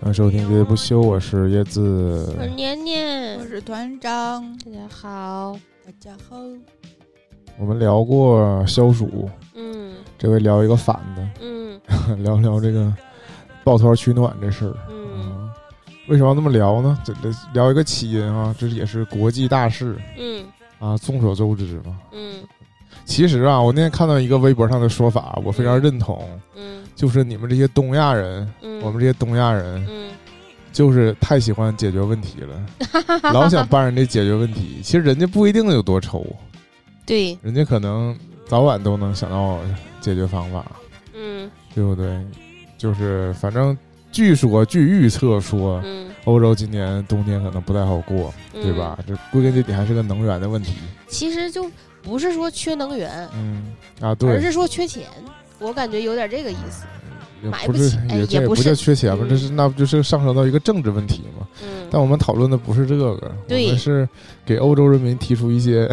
欢迎收听《喋喋不休》，我是椰子。我是年年我，是团长，大家好。大家好。我们聊过消暑，嗯这回聊一个反的，嗯聊聊这个抱团取暖这事儿。嗯嗯，为什么要这么聊呢？这这聊一个起因啊，这也是国际大事嗯啊，众所周知嘛。嗯其实啊，我那天看到一个微博上的说法，我非常认同，嗯就是你们这些东亚人，嗯，我们这些东亚人，嗯就是太喜欢解决问题了，老想帮人家解决问题。其实人家不一定有多愁，对，人家可能早晚都能想到解决方法，嗯对不对？就是反正据说据预测说，嗯，欧洲今年冬天可能不太好过，嗯对吧？？这归根结底还是个能源的问题。其实就不是说缺能源，嗯啊，对而，是说缺钱。我感觉有点这个意思。也不是买不起哎也这也不是叫缺钱吧，嗯这是那不就是上升到一个政治问题吗？嗯，但我们讨论的不是这个，我对们是给欧洲人民提出一些，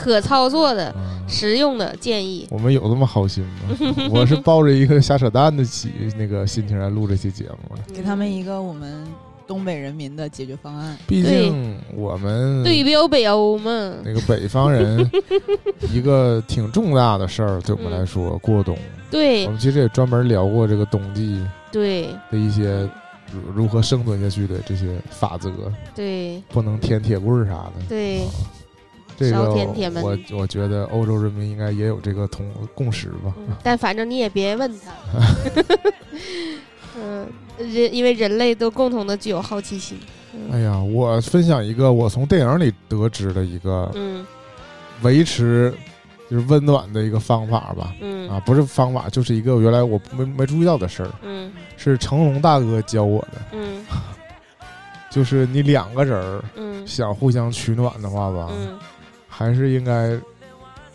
可操作的、嗯实用的建议。我们有那么好心吗？我是抱着一个瞎扯淡的心那个心情来录这期节目的。给他们一个我们东北人民的解决方案。毕竟我们对标北欧嘛。那个北方人，一个挺重大的事儿，对我们来说，过冬。对我们其实也专门聊过这个冬季对的一些如如何生存下去的这些法则，对不能舔铁棍儿啥的。对啊，这个我我觉得欧洲人民应该也有这个同共识吧。嗯但反正你也别问他。嗯，人因为人类都共同的具有好奇心。嗯哎呀，我分享一个我从电影里得知的一个嗯维持就是温暖的一个方法吧。嗯啊，不是方法，就是一个原来我没没注意到的事儿，嗯是成龙大哥教我的。嗯 就是你两个人儿嗯想互相取暖的话吧，嗯还是应该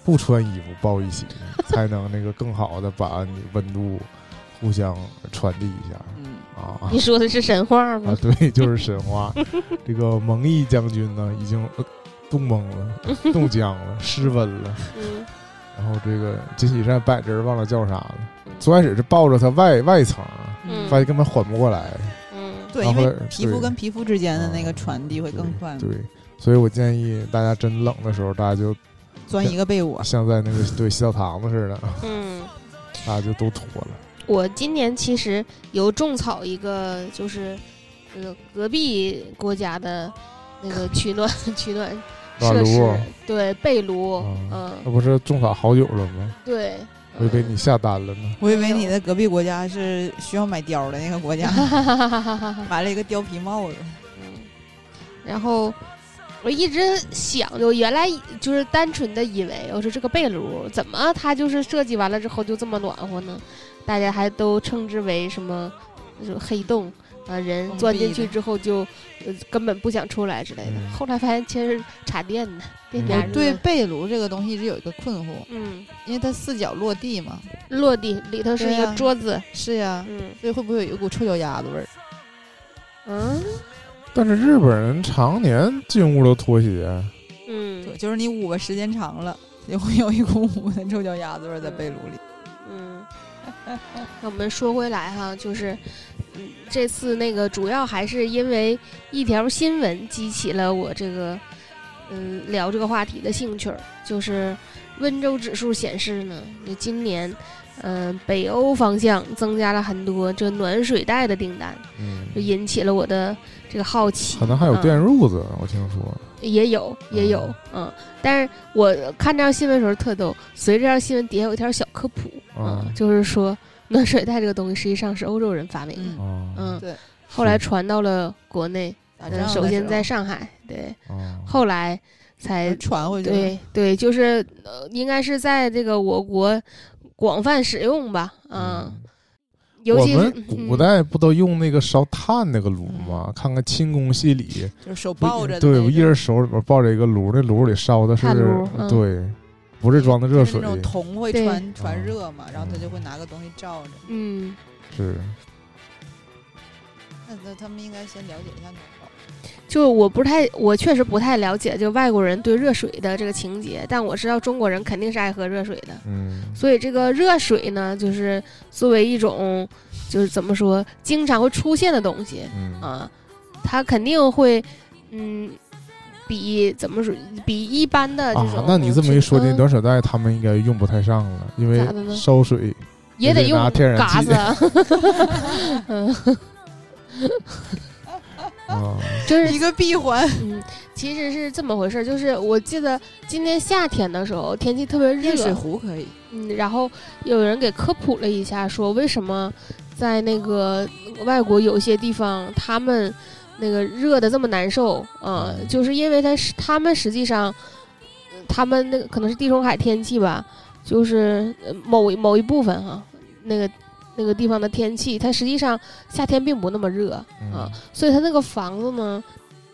不穿衣服抱一起，才能那个更好的把你温度互相传递一下嗯，啊你说的是神话吗啊！？对，就是神话。这个蒙毅将军呢，已经呃冻懵了，冻僵了，失温了。嗯然后这个金喜善摆人忘了叫啥了。最开始是抱着他外外层，嗯发现根本缓不过来。嗯对，因为皮肤跟皮肤之间的那个啊传递会更快，对，所以我建议大家真冷的时候，大家就钻一个被窝。像在那个对洗澡堂子似的，嗯，大家就都脱了。我今年其实有种草一个，就是呃隔壁国家的那个 取暖取暖设施，对被炉，嗯嗯，那不是种草好久了吗？对，我以为你下单了呢。我以为你的隔壁国家是需要买貂的那个国家，买了一个貂皮帽子。嗯，然后我一直想，就原来就是单纯的以为，我说这个被炉怎么它就是设计完了之后就这么暖和呢？大家还都称之为什么就是黑洞啊，人钻进去之后就呃根本不想出来之类的。嗯后来发现其实是插电的，电嗯加热。我对被炉这个东西一直有一个困惑，嗯，因为它四脚落地嘛。落地里头是一个桌子。是呀，嗯所以会不会有一股臭脚丫子味儿？嗯但是日本人常年进屋都脱鞋，嗯对，就是你捂吧时间长了，也会 有一股捂的臭脚丫子味儿在被炉里。嗯，那我们说回来哈，就是，嗯，这次那个主要还是因为一条新闻激起了我这个，嗯，聊这个话题的兴趣儿。就是温州指数显示呢，就今年，嗯、北欧方向增加了很多这暖水袋的订单，嗯就，引起了我的这个好奇。可能还有嗯。电褥子，我听说。也有也有，嗯，但是我看这条新闻的时候特逗，随着这条新闻底下有一条小科普，嗯，嗯就是说暖水袋这个东西实际上是欧洲人发明的，嗯，对，后来传到了国内，首先在上海，对，哦，后来才传回去。对对，就是呃，应该是在这个我国广泛使用吧，嗯，嗯尤其是我们古嗯代不都用那个烧炭那个炉吗？看看清宫戏里，就是手抱着的对，我一人手里边抱着一个炉，那炉里烧的是嗯。对，不是装的热水。就是那，种铜会传传啊热嘛，然后他就会拿个东西罩着。嗯，是。那那他们应该先了解一下暖宝。就我不太，我确实不太了解就外国人对热水的这个情节，但我知道中国人肯定是爱喝热水的。嗯。所以这个热水呢，就是作为一种，就是怎么说，经常会出现的东西嗯。啊，它肯定会，嗯，比怎么说，比一般的这种、啊，那你这么一说，这嗯暖水袋他们应该用不太上了，因为烧水也得用天然气。嘎子。啊，嗯，啊，就是一个闭环，嗯，其实是这么回事儿，就是我记得今年夏天的时候天气特别热水，壶可以。嗯，然后有人给科普了一下，说为什么在那个外国有些地方他们那个热的这么难受啊、嗯就是因为他是他们实际上，呃他们那个可能是地中海天气吧，就是呃某一某一部分哈、那个那个地方的天气，它实际上夏天并不那么热啊，嗯所以它那个房子呢，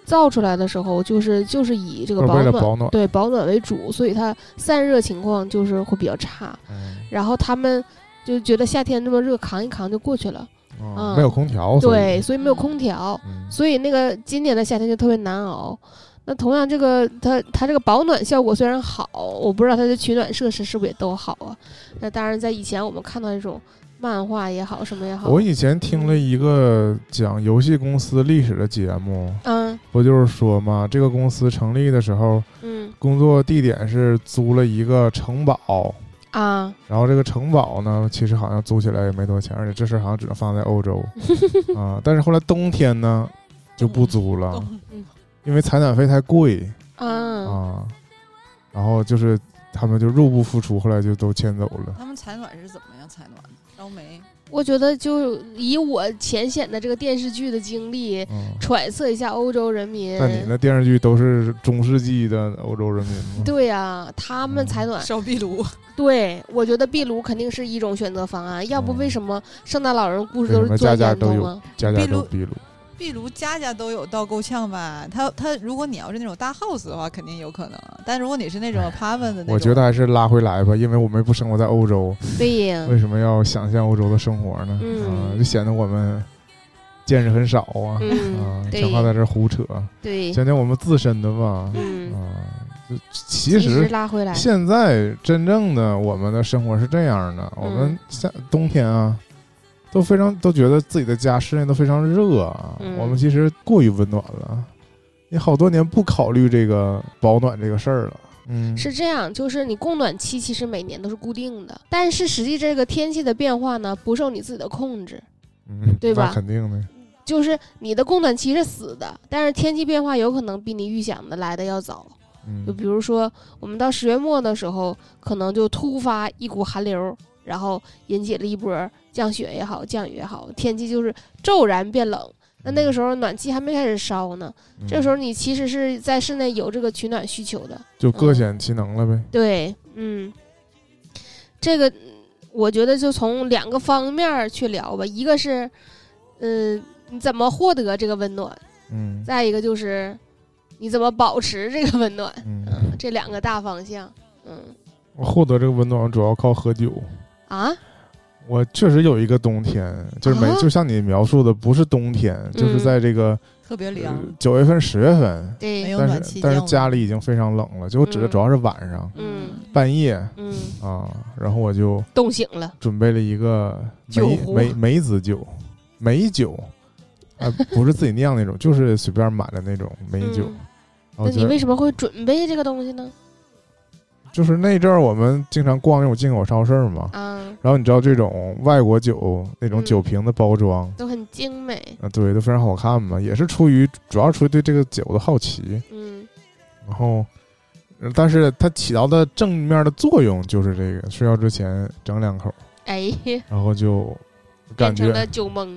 造出来的时候就是就是以这个保暖保暖对保暖为主，所以它散热情况就是会比较差。嗯然后他们就觉得夏天这么热，扛一扛就过去了。啊嗯没有空调，对，所以没有空调，嗯所以那个今年的夏天就特别难熬。那同样，这个它它这个保暖效果虽然好，我不知道它的取暖设施是不是也都好啊？那当然，在以前我们看到这种漫画也好，什么也好，我以前听了一个讲游戏公司历史的节目，嗯。不就是说嘛，这个公司成立的时候，嗯。工作地点是租了一个城堡，啊。然后这个城堡呢，其实好像租起来也没多少钱，而且这事儿好像只能放在欧洲。啊。但是后来冬天呢就不租了，嗯因为采暖费太贵。啊啊。然后就是他们就入不敷出，后来就都迁走了。他们采暖是怎么样采暖的？烧煤？我觉得就以我浅显的这个电视剧的经历，嗯，揣测一下欧洲人民。那你那电视剧都是中世纪的欧洲人民吗？对呀、他们采暖，烧壁炉？对我觉得壁炉肯定是一种选择方案，要不嗯为什么圣诞老人故事都是做家家都有烟囱啊？家家壁炉都壁炉。壁炉家家都有，倒够呛吧？他他，如果你要是那种大 house 的话，肯定有可能。但如果你是那种 apartment 的那种，我觉得还是拉回来吧，因为我们不生活在欧洲，对呀，为什么要想象欧洲的生活呢？嗯啊，就显得我们见识很少啊。嗯啊，，对讲话在这胡扯，对，讲讲我们自身的吧。嗯，啊，就其实拉回来，现在真正的我们的生活是这样的，我们嗯夏冬天啊，都非常都觉得自己的家室内都非常热啊，嗯我们其实过于温暖了，你好多年不考虑这个保暖这个事儿了。嗯，是这样，就是你供暖期其实每年都是固定的，但是实际这个天气的变化呢，不受你自己的控制，嗯，对吧那肯定的。就是你的供暖期是死的，但是天气变化有可能比你预想的来的要早。嗯，就比如说，我们到十月末的时候，可能就突发一股寒流，然后引起了一波降雪也好，降雨也好，天气就是骤然变冷。那那个时候暖气还没开始烧呢，嗯。这时候你其实是在室内有这个取暖需求的。就各显其能了呗。对，嗯，这个嗯我觉得就从两个方面去聊吧，一个是，嗯、你怎么获得这个温暖，嗯。再一个就是你怎么保持这个温暖，嗯，嗯，这两个大方向，嗯。我获得这个温暖主要靠喝酒。啊，我确实有一个冬天，就是没、啊？就像你描述的，不是冬天，就是嗯在这个特别凉，九、月份、十月份，没对，有但暖气降是但是家里已经非常冷了，就我指的嗯。主要是晚上、嗯。半夜嗯，啊，然后我就冻醒了，准备了一个梅梅梅子酒，梅酒，啊，不是自己酿那种，就是随便买的那种梅酒。那你为什么会准备这个东西呢？就是那阵儿我们经常逛那种进口超市嘛，啊，然后你知道这种外国酒那种嗯。酒瓶的包装。都很精美，啊，对，都非常好看嘛，也是出于主要出于对这个酒的好奇，嗯。然后，呃但是它起到的正面的作用就是这个，睡觉之前整两口，哎，然后就感觉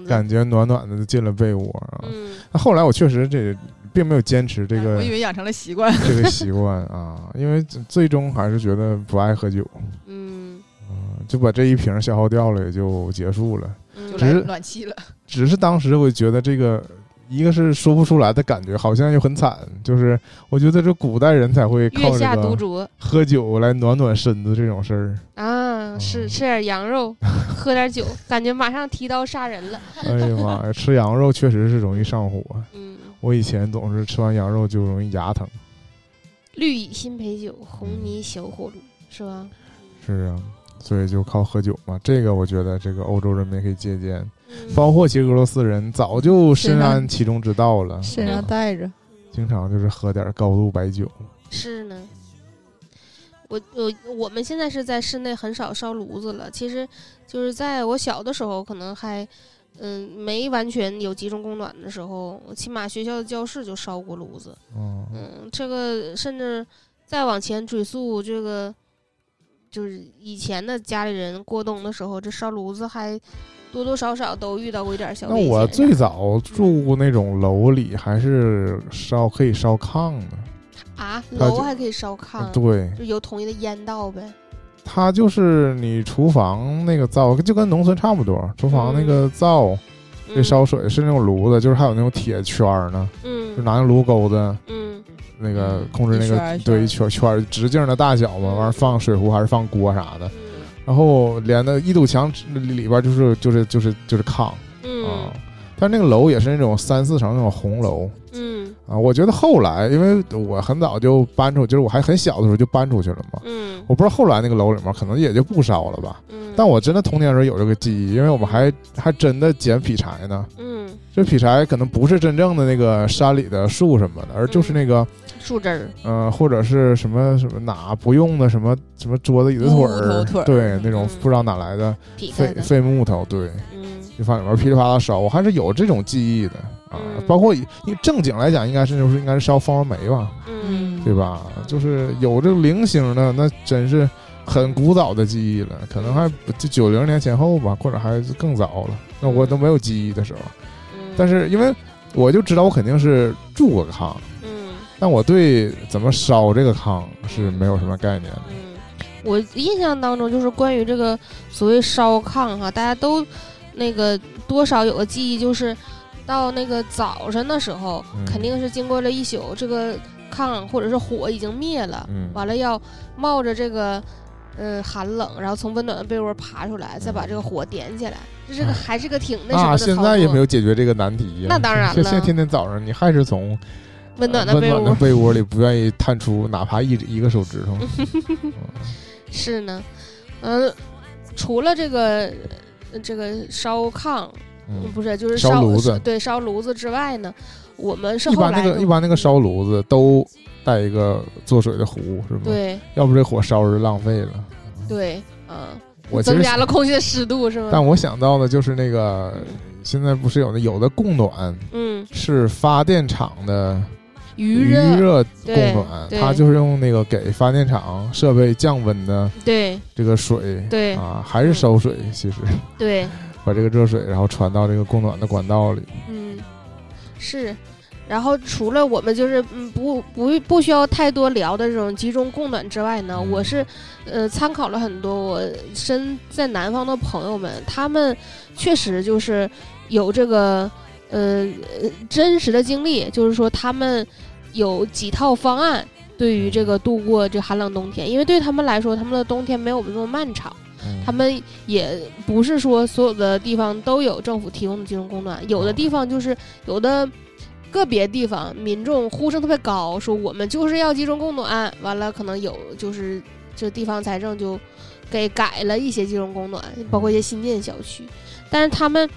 感觉暖暖的就进了被窝啊。嗯。那后来我确实这并没有坚持这个我以为养成了习惯。这个习惯啊，因为最终还是觉得不爱喝酒，嗯嗯，就把这一瓶消耗掉了，也就结束了。嗯就是暖气了，只是当时我觉得这个一个是说不出来的感觉，好像又很惨。就是我觉得这古代人才会月靠这下独个酌喝酒来暖暖身子这种事儿。啊，是哦吃点羊肉，喝点酒，感觉马上提刀杀人了。哎呀妈呀，吃羊肉确实是容易上火。嗯，我以前总是吃完羊肉就容易牙疼。绿蚁新醅酒，红泥小火炉，是吧？是啊，所以就靠喝酒嘛。这个我觉得这个欧洲人民也可以借鉴，嗯包括其实俄罗斯人早就深谙其中之道了，身上带着，经常就是喝点高度白酒。是呢。我我我们现在是在室内很少烧炉子了，其实就是在我小的时候，可能还嗯没完全有集中供暖的时候，起码学校的教室就烧过炉子。嗯，嗯，这个甚至再往前追溯，这个就是以前的家里人过冬的时候，这烧炉子还多多少少都遇到过一点小那危险。我最早住那种楼里还是烧可以烧炕的，啊，它就楼还可以烧炕，对，就有统一的烟道呗。它就是你厨房那个灶就跟农村差不多，厨房那个灶嗯这烧水是那种炉子，就是还有那种铁圈儿呢，就嗯拿那炉钩子嗯那个嗯控制那个对一圈圈直径的大小嘛，完了放水壶还是放锅啥的，嗯然后连的一堵墙里边就是就是就是就是炕啊嗯，但那个楼也是那种三四层那种红楼嗯啊。我觉得后来，因为我很早就搬出，就是我还很小的时候就搬出去了嘛。嗯我不知道后来那个楼里面可能也就不烧了吧。嗯，但我真的童年时候有这个记忆，因为我们还还真的捡劈柴呢。嗯这劈柴可能不是真正的那个山里的树什么的，而就是那个树枝儿，呃，或者是什么什么哪不用的什么什么桌子椅子腿儿腿，对那种嗯不知道哪来的废废木头，对，嗯就放里面噼里啪啦烧，我还是有这种记忆的啊。嗯包括因为正经来讲，应该是就是应该是烧蜂窝煤吧，嗯对吧？就是有这个零星的，那真是很古早的记忆了，可能还不就九零年前后吧，或者还更早了。那我都没有记忆的时候，嗯，但是因为我就知道我肯定是住过炕，嗯但我对怎么烧这个炕是没有什么概念的。嗯，我印象当中就是关于这个所谓烧炕哈，大家都那个多少有个记忆，就是到那个早晨的时候，嗯肯定是经过了一宿，这个炕或者是火已经灭了，嗯完了要冒着这个。嗯，寒冷，然后从温暖的被窝爬出来，再把这个火点起来，这是个哎还是个挺那什么啊，的啊。现在也没有解决这个难题呀。那当然了现现在天天早上你还是从温暖的被窝。暖的被窝里不愿意探出哪怕一一个手指头。是呢，嗯、除了这个呃这个烧炕，嗯，不是就是烧炉子对，烧炉子之外呢，我们是一般那个一般那个烧炉子都带一个做水的壶，是吗？，对要不这火烧着浪费了。对，嗯，我增加了空气的湿度是吗？但我想到的就是那个，现在不是有那有的供暖嗯，是发电厂的余余热，热供暖，对。它就是用那个给发电厂设备降温的对。这个水对。啊，还是烧水，其实对，把这个热水然后传到这个供暖的管道里。嗯，是。然后除了我们就是嗯不不不需要太多聊的这种集中供暖之外呢，嗯。我是呃参考了很多我身在南方的朋友们，他们确实就是有这个呃呃真实的经历，就是说他们有几套方案对于这个度过这寒冷冬天，因为对他们来说，他们的冬天没有我们这么漫长。嗯他们也不是说所有的地方都有政府提供的集中供暖，有的地方就是有的个别地方民众呼声特别高，说我们就是要集中供暖，完了可能有就是这地方财政就给改了一些集中供暖，包括一些新建小区，但是他们。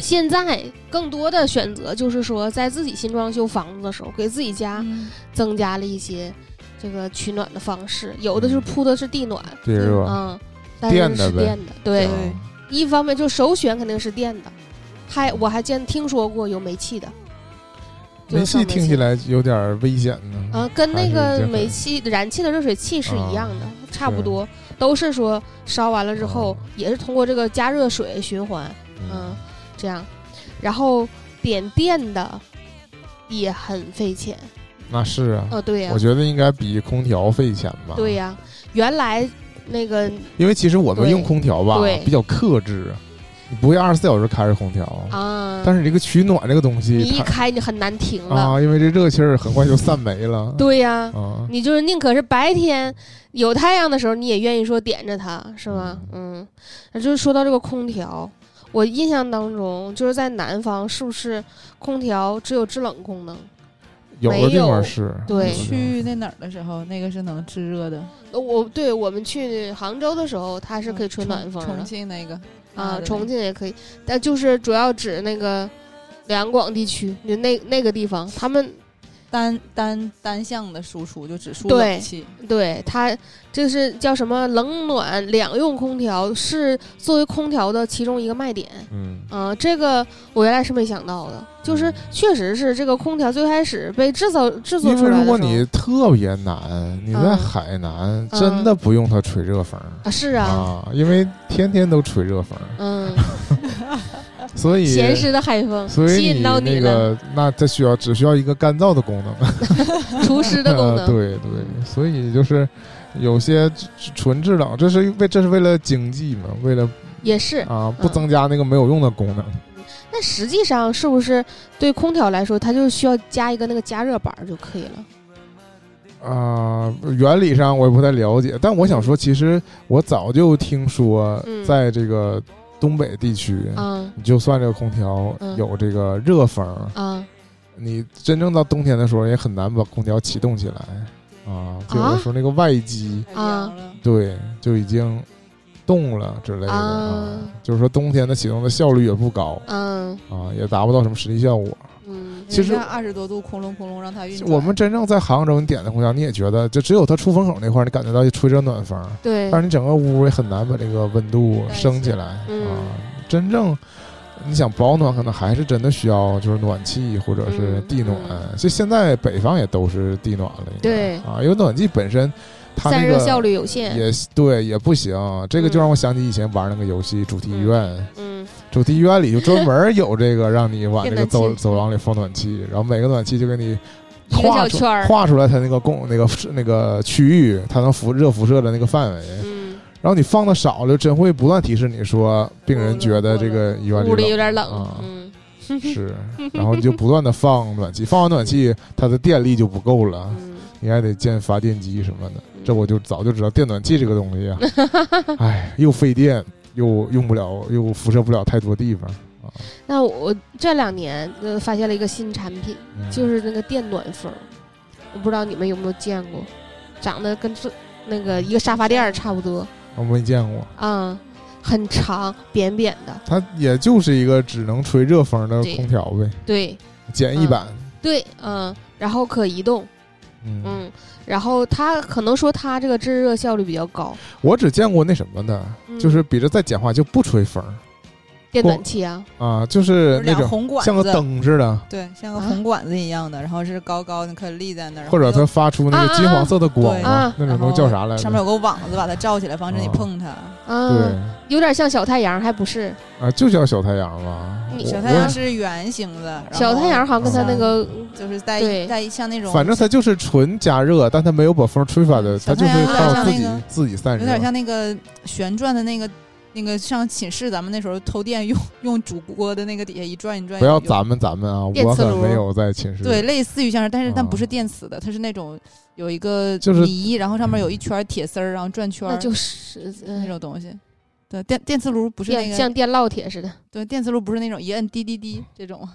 现在更多的选择就是说，在自己新装修房子的时候，给自己家嗯。增加了一些这个取暖的方式，有的是铺的是地暖，嗯，但是电的呗。是电的，对，一方面就首选肯定是电的，还我还见听说过有煤气的，煤气听起来有点危险呢。啊，跟那个煤气燃气的热水器是一样的，啊差不多，都是说烧完了之后，啊也是通过这个加热水循环，嗯，这样，然后点电的也很费钱，那是啊，哦，对呀、我觉得应该比空调费钱吧。对呀、原来那个因为其实我们用空调吧对比较克制，你不会二十四小时开着空调，啊，但是这个取暖这个东西你，一开你很难停了。啊，因为这热气儿很快就散没了。对呀、啊，你就是宁可是白天有太阳的时候，你也愿意说点着它，是吗？嗯，那就是说到这个空调，我印象当中就是在南方，是不是空调只有制冷功能？有的地没有方是，对去那哪儿的时候，那个是能制热的，呃我对我们去杭州的时候，它是可以吹暖风重重庆那个啊，重庆也可以，但就是主要指那个两广地区，就那那个地方，他们单单单向的输出，就只输对冷气。对它这是叫什么冷暖两用空调，是作为空调的其中一个卖点。嗯，啊、这个我原来是没想到的，就是确实是这个空调最开始被制造制作因为如果出来的时候你特别难，你在嗯。海南真的不用它吹热风啊是啊，啊，因为天天都吹热风，嗯，所以咸湿的海风所以吸引到那了，个那它需要只需要一个干燥的功能，除湿的功呃能。对对，所以就是有些纯制冷，这是为这是为了经济嘛，为了也是。啊不嗯增加那个没有用的功能。那实际上是不是对空调来说，它就需要加一个那个加热板就可以了？啊、原理上我也不太了解，但我想说，其实我早就听说嗯，在这个东北地区，嗯。你就算这个空调嗯。有这个热风，嗯。你真正到冬天的时候也很难把空调启动起来。啊。就有的时候那个外机，太啊。对，就已经冻了之类的啊就是说冬天的启动的效率也不高嗯。啊，也达不到什么实际效果。嗯其实二十多度，空隆空隆让它运转。我们真正在杭州，你点的空调，你也觉得就只有它出风口那块儿，你感觉到吹着暖风，对但是你整个屋也很难把这个温度升起来嗯啊。真正你想保暖，可能还是真的需要就是暖气或者是嗯地暖嗯。就现在北方也都是地暖了，对啊，因为暖气本身它那个散热效率有限。也对也不行。这个就嗯让我想起以前玩那个游戏《主题医院》，嗯主题医院里就专门有这个让你往这个 走走廊里放暖气，然后每个暖气就给你画出画出来它那个供那个那个区域，它能辐热辐射的那个范围。嗯，然后你放的少了，真会不断提示你说，病人觉得这个医院屋里有点冷。啊。嗯。是，然后你就不断的放暖气，放完暖气，它的电力就不够了，嗯，你还得建发电机什么的。这我就早就知道电暖气这个东西啊，哎，又费电，又用不了，又辐射不了太多地方啊。那我这两年呃发现了一个新产品，嗯就是那个电暖风，我不知道你们有没有见过，长得跟这那个一个沙发垫儿差不多我没见过，啊、很长扁扁的，它也就是一个只能吹热风的空调呗，对简易版。对，嗯，然后可移动，嗯，嗯，然后他可能说他这个制热效率比较高，我只见过那什么的，嗯。就是比着再简化，就不吹风电暖气啊，啊，就是那两种红管像个，灯似的，对，像个啊红管子一样的，然后是高高的，可以立在那儿，或者它发出那个金黄色的光那种东西叫啥来着？上面有个网子把它罩起来，防止你啊碰它。啊，对有点像小太阳，还不是啊，就叫小太阳吧。小太阳是圆形的，小太阳好像跟它那个就是带对带像那种，反正它就是纯加热，但它没有把风吹出来的，它就是靠自己那个自己散热。有点像那个旋转的那个那个上寝室，咱们那时候偷电用用煮锅的那个底下一转一转。有不要咱们咱们啊，我电磁炉可没有在寝室。对，类似于像是，但是但不是啊电磁的，它是那种有一个就是泥，然后上面有一圈铁丝儿，然后转圈儿那就是那嗯种东西。对，电电磁炉不是那个，像电烙铁似的，对，电磁炉不是那种一摁滴滴滴这种。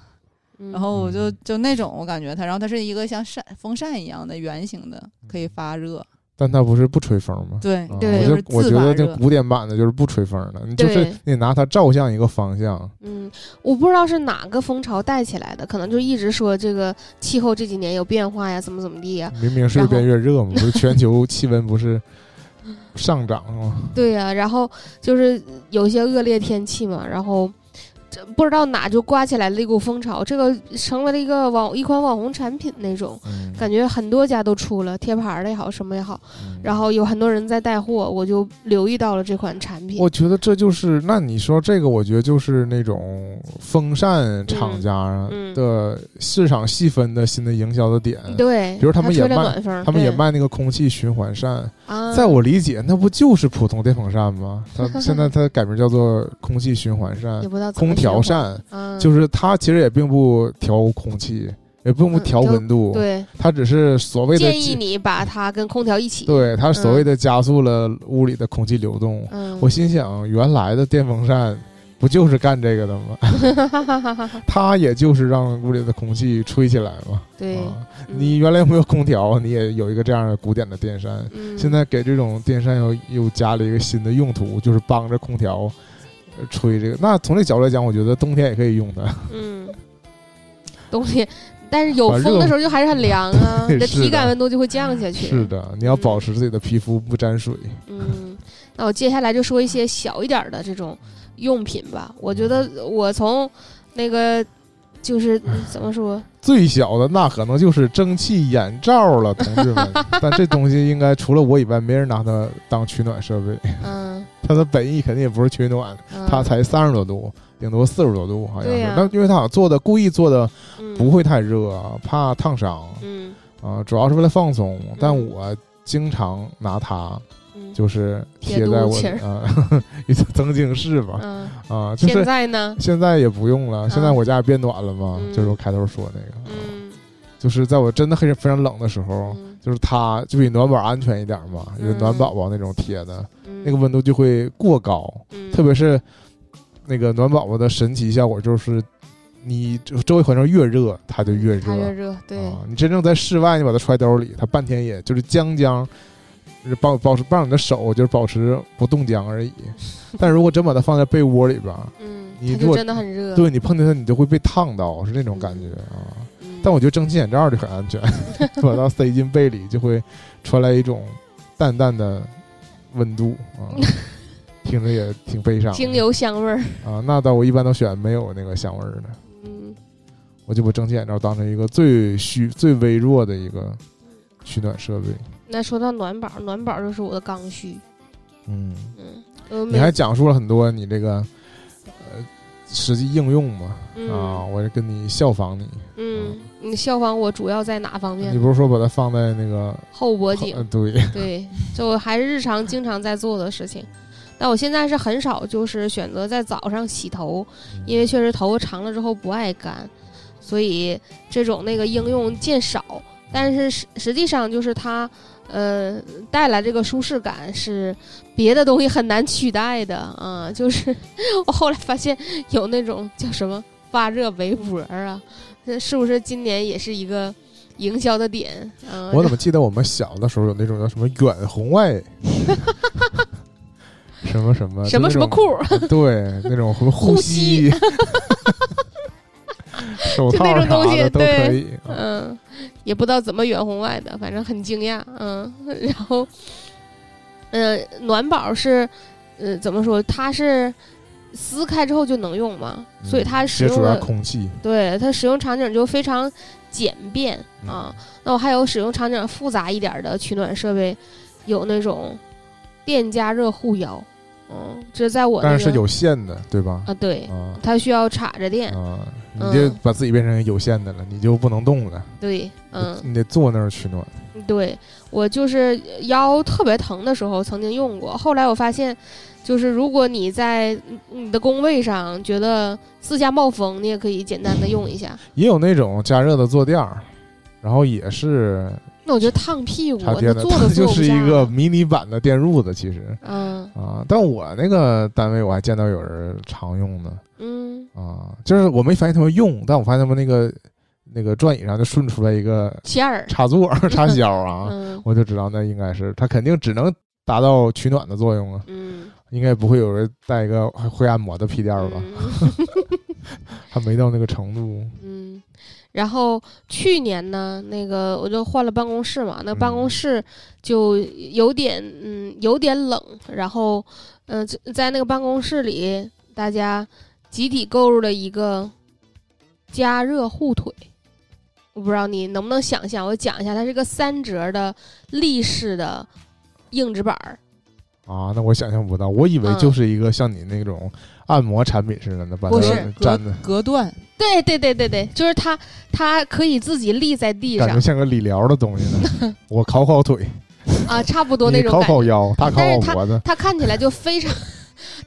嗯然后我就嗯就那种，我感觉它，然后它是一个像扇风扇一样的圆形的，可以发热。但它不是不吹风吗？对啊对我就是我觉得这古典版的就是不吹风的，你就是你拿它照向一个方向，嗯，我不知道是哪个风潮带起来的，可能就一直说这个气候这几年有变化呀，怎么怎么地呀。明明是越变越热嘛，不是全球气温不是上涨吗？对呀、然后就是有一些恶劣天气嘛，然后这不知道哪就刮起来了一股风潮，这个成为了一个网一款网红产品那种，嗯，感觉很多家都出了贴牌儿的也好，什么也好，嗯。然后有很多人在带货，我就留意到了这款产品。我觉得这就是，那你说这个，我觉得就是那种风扇厂家嗯的市场细分的新的营销的点。对，比如他们也卖他们也卖那个空气循环扇，啊，在我理解，那不就是普通电风扇吗？它 现在它改名叫做空气循环扇也、不知道空调循环，扇，嗯，就是它其实也并不调空气，也并不调温度，对，它只是所谓的建议你把它跟空调一起。对它所谓的加速了屋里的空气流动。嗯，我心想，原来的电风扇不就是干这个的吗？它也就是让屋里的空气吹起来嘛。对，你原来有没有空调？你也有一个这样的古典的电扇。嗯现在给这种电扇又又加了一个新的用途，就是帮着空调呃吹这个。那从这角度来讲，我觉得冬天也可以用的。嗯，冬天，但是有风的时候就还是很凉啊，你的体感温度就会降下去。是的，你要保持自己的皮肤不沾水。嗯，那我接下来就说一些小一点的这种用品吧。我觉得我从那个就是嗯怎么说，最小的那可能就是蒸汽眼罩了，同志们。但这东西应该除了我以外，没人拿它当取暖设备。嗯，它的本意肯定也不是取暖，嗯它才三十多度，顶多四十多度，好像是。那因为它好像做的故意做的嗯不会太热，啊怕烫伤嗯啊，主要是为了放松。但我经常拿它，嗯，就是贴贴在我啊，一个增经室吧嗯，啊，就现在呢，现在也不用了。现在嗯我家也变暖了嘛，嗯。就是我开头说那个，就是在我真的很非常冷的时候，嗯。就是它就比暖宝安全一点嘛，有嗯暖宝宝那种贴的，嗯，那个温度就会过高，嗯。特别是那个暖宝宝的神奇效果就是，你周周围环境越热，它就越热。越热，对，啊，你真正在室外，你把它揣兜里，它半天也就是将将，就是保保持不让你的手就是保持不冻僵而已。但如果真把它放在被窝里边儿，嗯，你如果真的很热，对你碰见它，你就会被烫到，是那种感觉啊。嗯，但我觉得蒸汽眼罩就很安全，把它塞进被里就会传来一种淡淡的温度啊，听着也挺悲伤的。精油香味儿，啊，那倒我一般都选没有那个香味儿的，嗯我就把蒸汽眼罩当成一个最虚、最微弱的一个取暖设备。那说到暖宝，暖宝就是我的刚需。嗯，嗯，呃你还讲述了很多你这个呃实际应用嘛？嗯啊，我跟你效仿你。嗯，你效仿我主要在哪方面你？不是说把它放在那个后脖颈呃，对，对，就还是日常经常在做的事情。但我现在是很少，就是选择在早上洗头，因为确实头发长了之后不爱干，所以这种那个应用见少。但是实实际上就是它，呃，带来这个舒适感是别的东西很难取代的 啊。就是我后来发现有那种叫什么发热围脖啊，这是不是今年也是一个营销的点？嗯、我怎么记得我们小的时候有那种叫什么远红外，什么什么什么什么裤？对，那种什么呼 呼吸吸，手就套啥那种东西的都对可以。啊嗯，也不知道怎么远红外的，反正很惊讶。嗯，然后，嗯、暖宝是，呃，怎么说？它是撕开之后就能用嘛，所以它使用的空气，对它使用场景就非常简便嗯啊。那我还有使用场景复杂一点的取暖设备，有那种电加热护腰，嗯，这在我那个但是是有线的，对吧？啊，对，啊它需要插着电，啊，你嗯就把自己变成有线的了，你就不能动了，对，嗯。你得坐那儿取暖。对我就是腰特别疼的时候曾经用过，后来我发现，就是如果你在你的工位上觉得四下冒风，你也可以简单的用一下。也有那种加热的坐垫儿，然后也是那我觉得烫屁股，那坐都它就是一个迷你版的电褥子，其实嗯啊。但我那个单位我还见到有人常用呢嗯，啊，就是我没发现他们用，但我发现他们那个那个转椅上就顺出来一个线儿，插座 插销啊，嗯我就知道那应该是它肯定只能达到取暖的作用啊，嗯，应该不会有人带一个会会按摩的屁垫儿吧？嗯 还没到那个程度。嗯，然后去年呢，那个我就换了办公室嘛，那办公嗯室就有点嗯有点冷，然后嗯、呃在那个办公室里，大家集体购入了一个加热护腿。我不知道你能不能想象，我讲一下，它是个三折的立式的硬纸板儿，啊，那我想象不到，我以为嗯就是一个像你那种按摩产品似的，那把它不是粘的，隔断，对对对对对，就是它，它可以自己立在地上感觉，像个理疗的东西呢。我烤烤腿，啊，差不多那你烤种感觉。烤腰，他烤但是烤脖子，它看起来就非常，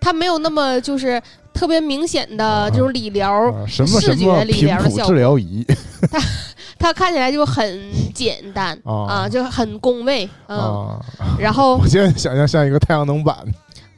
它没有那么就是特别明显的这种理疗，啊什么什视觉理么频谱治疗的效果疗 仪它看起来就很简单啊啊，就很工位，嗯，啊！然后 我现在想象像一个太阳能板。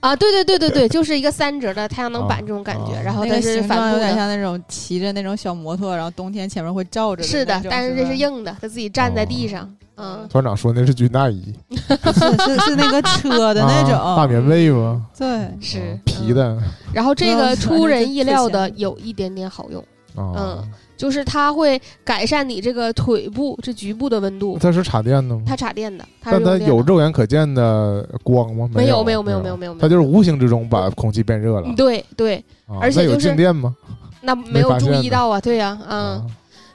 啊，对对对对对，就是一个三折的太阳能板这种感觉，啊然后它那个形是帆布状有点。像那种骑着那种小摩托，然后冬天前面会罩着是的但是这是硬的，它自己站在地上，嗯，团长说那是军大衣，是是是 那个车的那种、啊大棉被吗？对，是啊皮。的。嗯然后这个出人意料的有一点点好用，啊嗯，就是它会改善你这个腿部这局部的温度。它是插电的吗？它插电的，但它有肉眼可见的光吗？没有有，没有没有没有。有没有它就是无形之中把空气变热了。对对，啊而且就是静电吗？那没有注意到啊，对呀、嗯，啊。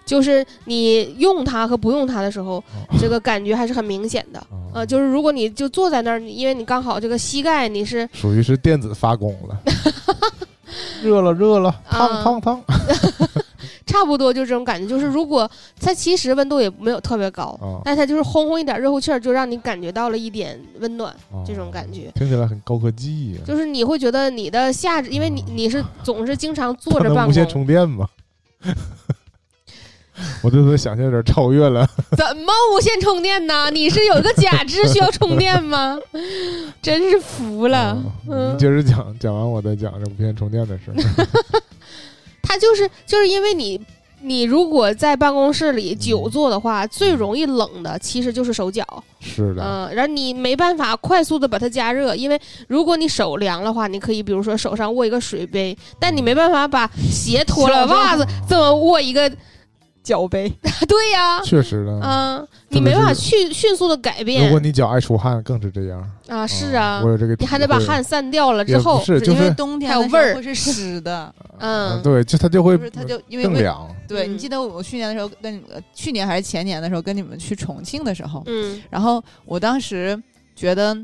就是你用它和不用它的时候，哦这个感觉还是很明显的。啊。呃，就是如果你就坐在那儿，因为你刚好这个膝盖你是属于是电子发功了，热 了热了，烫啊烫烫 差不多就这种感觉，就是如果它其实温度也没有特别高，啊！但它就是轰轰一点热乎气儿，就让你感觉到了一点温暖，啊这种感觉。听起来很高科技呀。就是你会觉得你的下肢，因为你你是总是经常坐着办公无线，充电吗？我对它的想象有点超越了。怎么无线充电呢？你是有一个假肢需要充电吗？真是服了你接着讲，讲完我再讲这无线充电的事儿。它就是就是因为你你如果在办公室里久坐的话，最容易冷的其实就是手脚，是的，嗯、然后你没办法快速的把它加热，因为如果你手凉的话，你可以比如说手上握一个水杯，但你没办法把鞋脱了，袜子这么握一个，脚杯，对呀、确实的。嗯，你没办法是去迅速的改变。如果你脚爱出汗，更是这样。啊，是啊。我，有这个，你还得把汗散掉了之后，是，就因为是冬天还有味儿会是湿的，嗯，对，就它就会不是它就因为凉。对嗯。你记得我去年的时候跟你们，呃去年还是前年的时候跟你们去重庆的时候，嗯。然后我当时觉得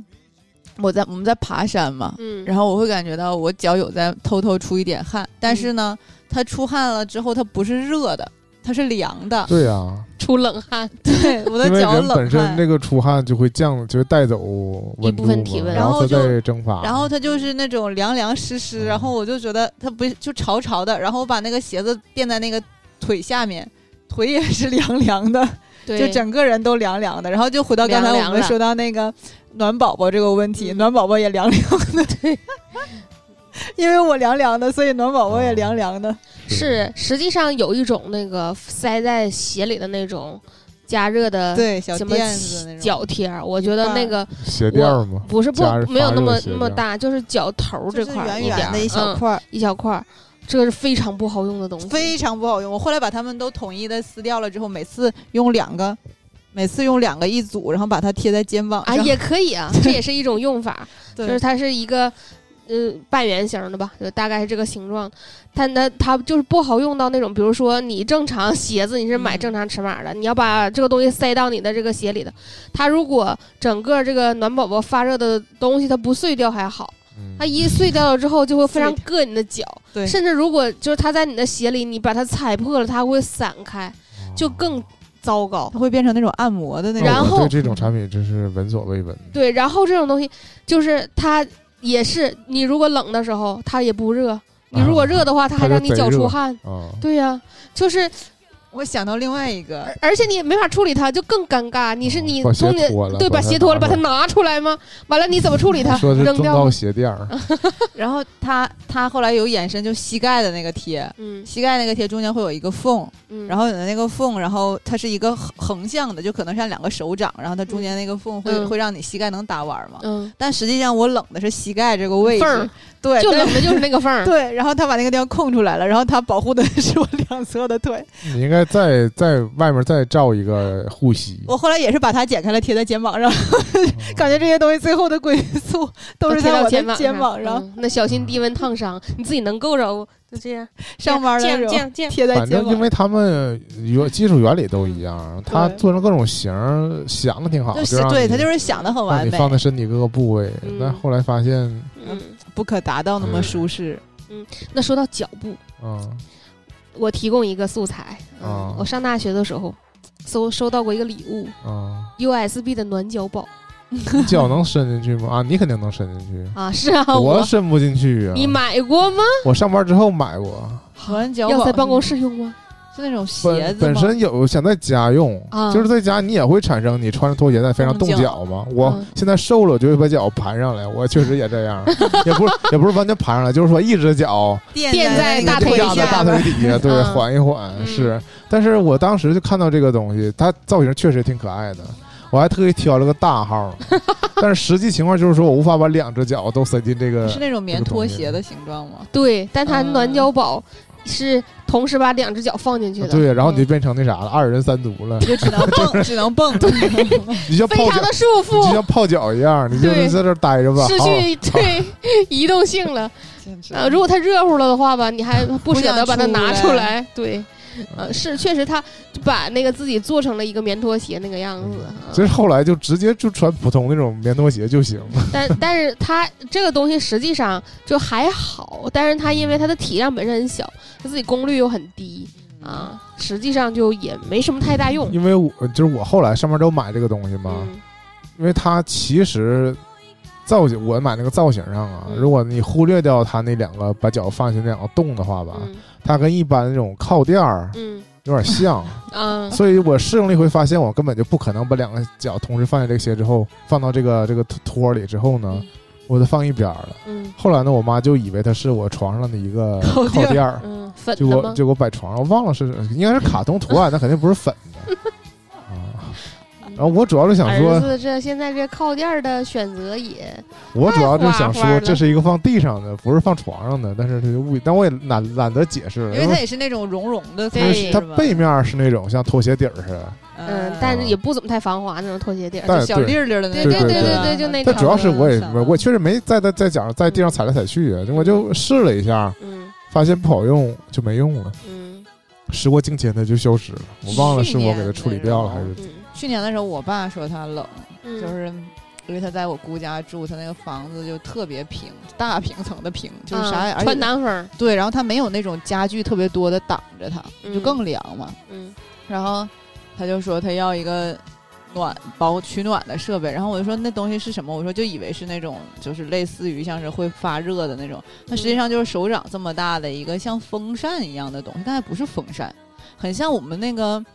我在我们在爬山嘛，嗯，然后我会感觉到我脚有在偷偷出一点汗，但嗯。是呢，它出汗了之后它不是热的，它是凉的，对呀，出冷汗，对，我的因为脚冷人本身那个出汗就会降，就会带走温部分体温。然后就再蒸发。然后它就是那种凉凉湿湿，嗯。然后我就觉得它不就潮潮的，然后我把那个鞋子垫在那个腿下面，腿也是凉凉的，对，就整个人都凉凉的。然后就回到刚才我们说到那个暖宝宝这个问题，嗯。暖宝宝也凉凉的，对，因为我凉凉的，所以暖宝宝也凉凉的。是，实际上有一种那个塞在鞋里的那种加热的对，小什么垫子那种脚贴儿，我觉得那个鞋垫儿嘛，不是不加热没有那么发热鞋垫儿那么大，就是脚头儿这就是块儿圆一点儿圆的一小嗯块儿，一小块儿，这个是非常不好用的东西。非常不好用。我后来把它们都统一的撕掉了之后，每次用两个，每次用两个一组，然后把它贴在肩膀啊，上。也可以啊，这也是一种用法，对就是它是一个。呃，半圆形的吧，就大概是这个形状。它那它就是不好用到那种，比如说你正常鞋子你是买嗯正常尺码的，你要把这个东西塞到你的这个鞋里的，它如果整个这个暖宝宝发热的东西它不碎掉还好，嗯它一碎掉了之后就会非常硌你的脚，对甚至如果就是它在你的鞋里，你把它踩破了，它会散开，就更糟糕它。会变成那种按摩的那种。然后这种产品真是闻所未闻。对，然后这种东西就是它也是，你如果冷的时候它也不热，你如果热的话，它还让你脚出汗。啊，对呀、就是我想到另外一个而，且你也没法处理它，就更尴尬。你是你从你鞋脱了，对把鞋脱了，把它拿拿出来吗？完了你怎么处理它？说是中高扔掉？鞋垫儿，然后他他后来有衍生，就膝盖的那个贴，嗯膝盖那个贴中间会有一个缝，嗯，然后有的那个缝，然后它是一个横横向的，就可能像两个手掌，然后它中间那个缝会、嗯会让你膝盖能打弯嘛。嗯，但实际上我冷的是膝盖这个位置，对，就冷的就是那个缝儿。对，然后他把那个地方空出来了，然后他保护的是我两侧的腿。你应该再在外面再罩一个护膝。我后来也是把它剪开了贴在肩膀上，感觉这些东西最后的归宿都是贴在我肩膀肩膀上，嗯那小心低温烫伤，你自己能够着不？就这样，上班的时候这样这样，贴在肩膀反正因。为他们原技术原理都一样，他做成各种型，想的挺好，就就是对他就是想的很完美，放在身体各个部位，嗯但后来发现，嗯。不可达到那么舒适。嗯那说到脚步，嗯我提供一个素材。嗯啊我上大学的时候，收收到过一个礼物啊，USB 的暖脚宝。你脚能伸进去吗？啊，你肯定能伸进去，啊，是啊，我我伸不进去啊。你买过吗？我上班之后买过，暖脚宝要在办公室用吗？是那种鞋子吗？本身有想在家用，啊。就是在家你也会产生你穿着拖鞋在非常冻冻脚脚嘛。我嗯。现在瘦了，我就会把脚盘上来，我确实也这样，也不是也不是完全盘上来，就是说一只脚垫垫在大腿底下，对，嗯。缓一缓嗯。是。但是我当时就看到这个东西，它造型确实挺可爱的，我还特意挑了个大号，但是实际情况就是说我无法把两只脚都塞进这个 是那种棉拖鞋的形状吗？对，但它嗯。暖脚宝是同时把两只脚放进去的，对，然后你就嗯变成那啥了，二人三足了，你就只能蹦，只能蹦。你像泡脚非常的，束缚。就，像泡脚一样，你就在这待着吧，失去对移动性了。简直呃，如果它热乎了的话吧，你还不舍得把它拿出来。对，呃，是确实，他把那个自己做成了一个棉拖鞋那个样子。啊其实后来就直接就穿普通那种棉拖鞋就行了。但但是他这个东西实际上就还好，但是他因为他的体量本身很小，他自己功率又很低啊，实际上就也没什么太大用。因为我就是我后来上面都买这个东西嘛，嗯因为它其实造型，我买那个造型上啊，嗯如果你忽略掉它那两个把脚放下那两个洞的话吧，嗯它跟一般那种靠垫儿嗯有点像，啊所以我试用了一回，发现我根本就不可能把两个脚同时放在这个鞋之后，放到这个这个托里之后呢嗯，我就放一边儿了。嗯后来呢，我妈就以为它是我床上的一个靠垫儿靠垫儿，嗯，粉就给我吗？就给我摆床上，我忘了是应该是卡通图案，那肯定不是粉的啊。然后我主要是想儿说，子这现在这靠垫儿的选择也我主要就是想说，这是一个放地上的，不是放床上的。但是这个物，但我也懒懒得解释了，因为它也是那种绒绒的材对它，背面是那种像拖鞋底儿似的，嗯，但是也不怎么太防滑那种拖鞋底儿。但小粒儿粒儿的那种，对对对对对，就那种。但主要是我也我我确实没在在在脚上在地上踩来踩去啊，我就试了一下，嗯发现不好用就没用了。嗯时过境迁，它就消失了。我忘了是我给它处理掉了还是嗯去年的时候，我爸说他冷，嗯，就是因为他在我姑家住，他那个房子就特别平，大平层的平，就是啥也，而且啊穿南风，对，然后他没有那种家具特别多的挡着他，就嗯更凉嘛。嗯然后他就说他要一个暖保取暖的设备，然后我就说那东西是什么？我说就以为是那种就是类似于像是会发热的那种，它实际上就是手掌这么大的一个像风扇一样的东西，但还不是风扇，很像我们那个。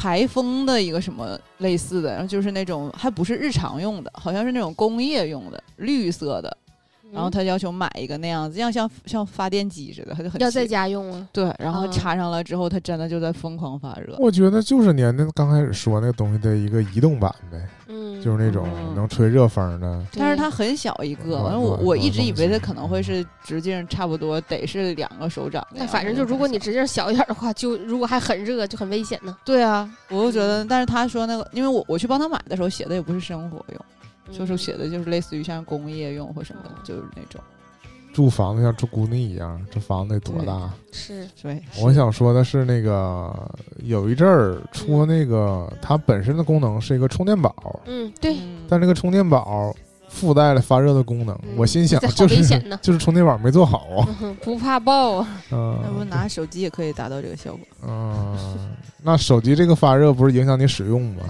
排风的一个什么类似的，然后就是那种还不是日常用的，好像是那种工业用的，绿色的。嗯然后他要求买一个那样子，像像像发电机似的，他就很要在家用啊。对，然后嗯插上了之后，它真的就在疯狂发热。我觉得就是您那刚开始说那个东西的一个移动版呗，嗯，就是那种嗯能吹热风的。但是它很小一个，暖完了我我一直以为它可能会是直径差不多得是两个手掌那反正就如果你直径小一点的话，就如果还很热，就很危险呢。对啊，我就觉得，但是他说那个，因为我我去帮他买的时候写的也不是生活用，嗯就是写的就是类似于像工业用或什么的，就是那种。住房子像住姑娘一样，这房子得多大？是，对，我想说的是，那个有一阵儿出那个，它本身的功能是一个充电宝，嗯，对，嗯但这个充电宝附带了发热的功能。嗯我心想就是 就是充电宝没做好啊。嗯不怕爆啊。嗯那不拿手机也可以达到这个效果。嗯，那手机这个发热不是影响你使用吗？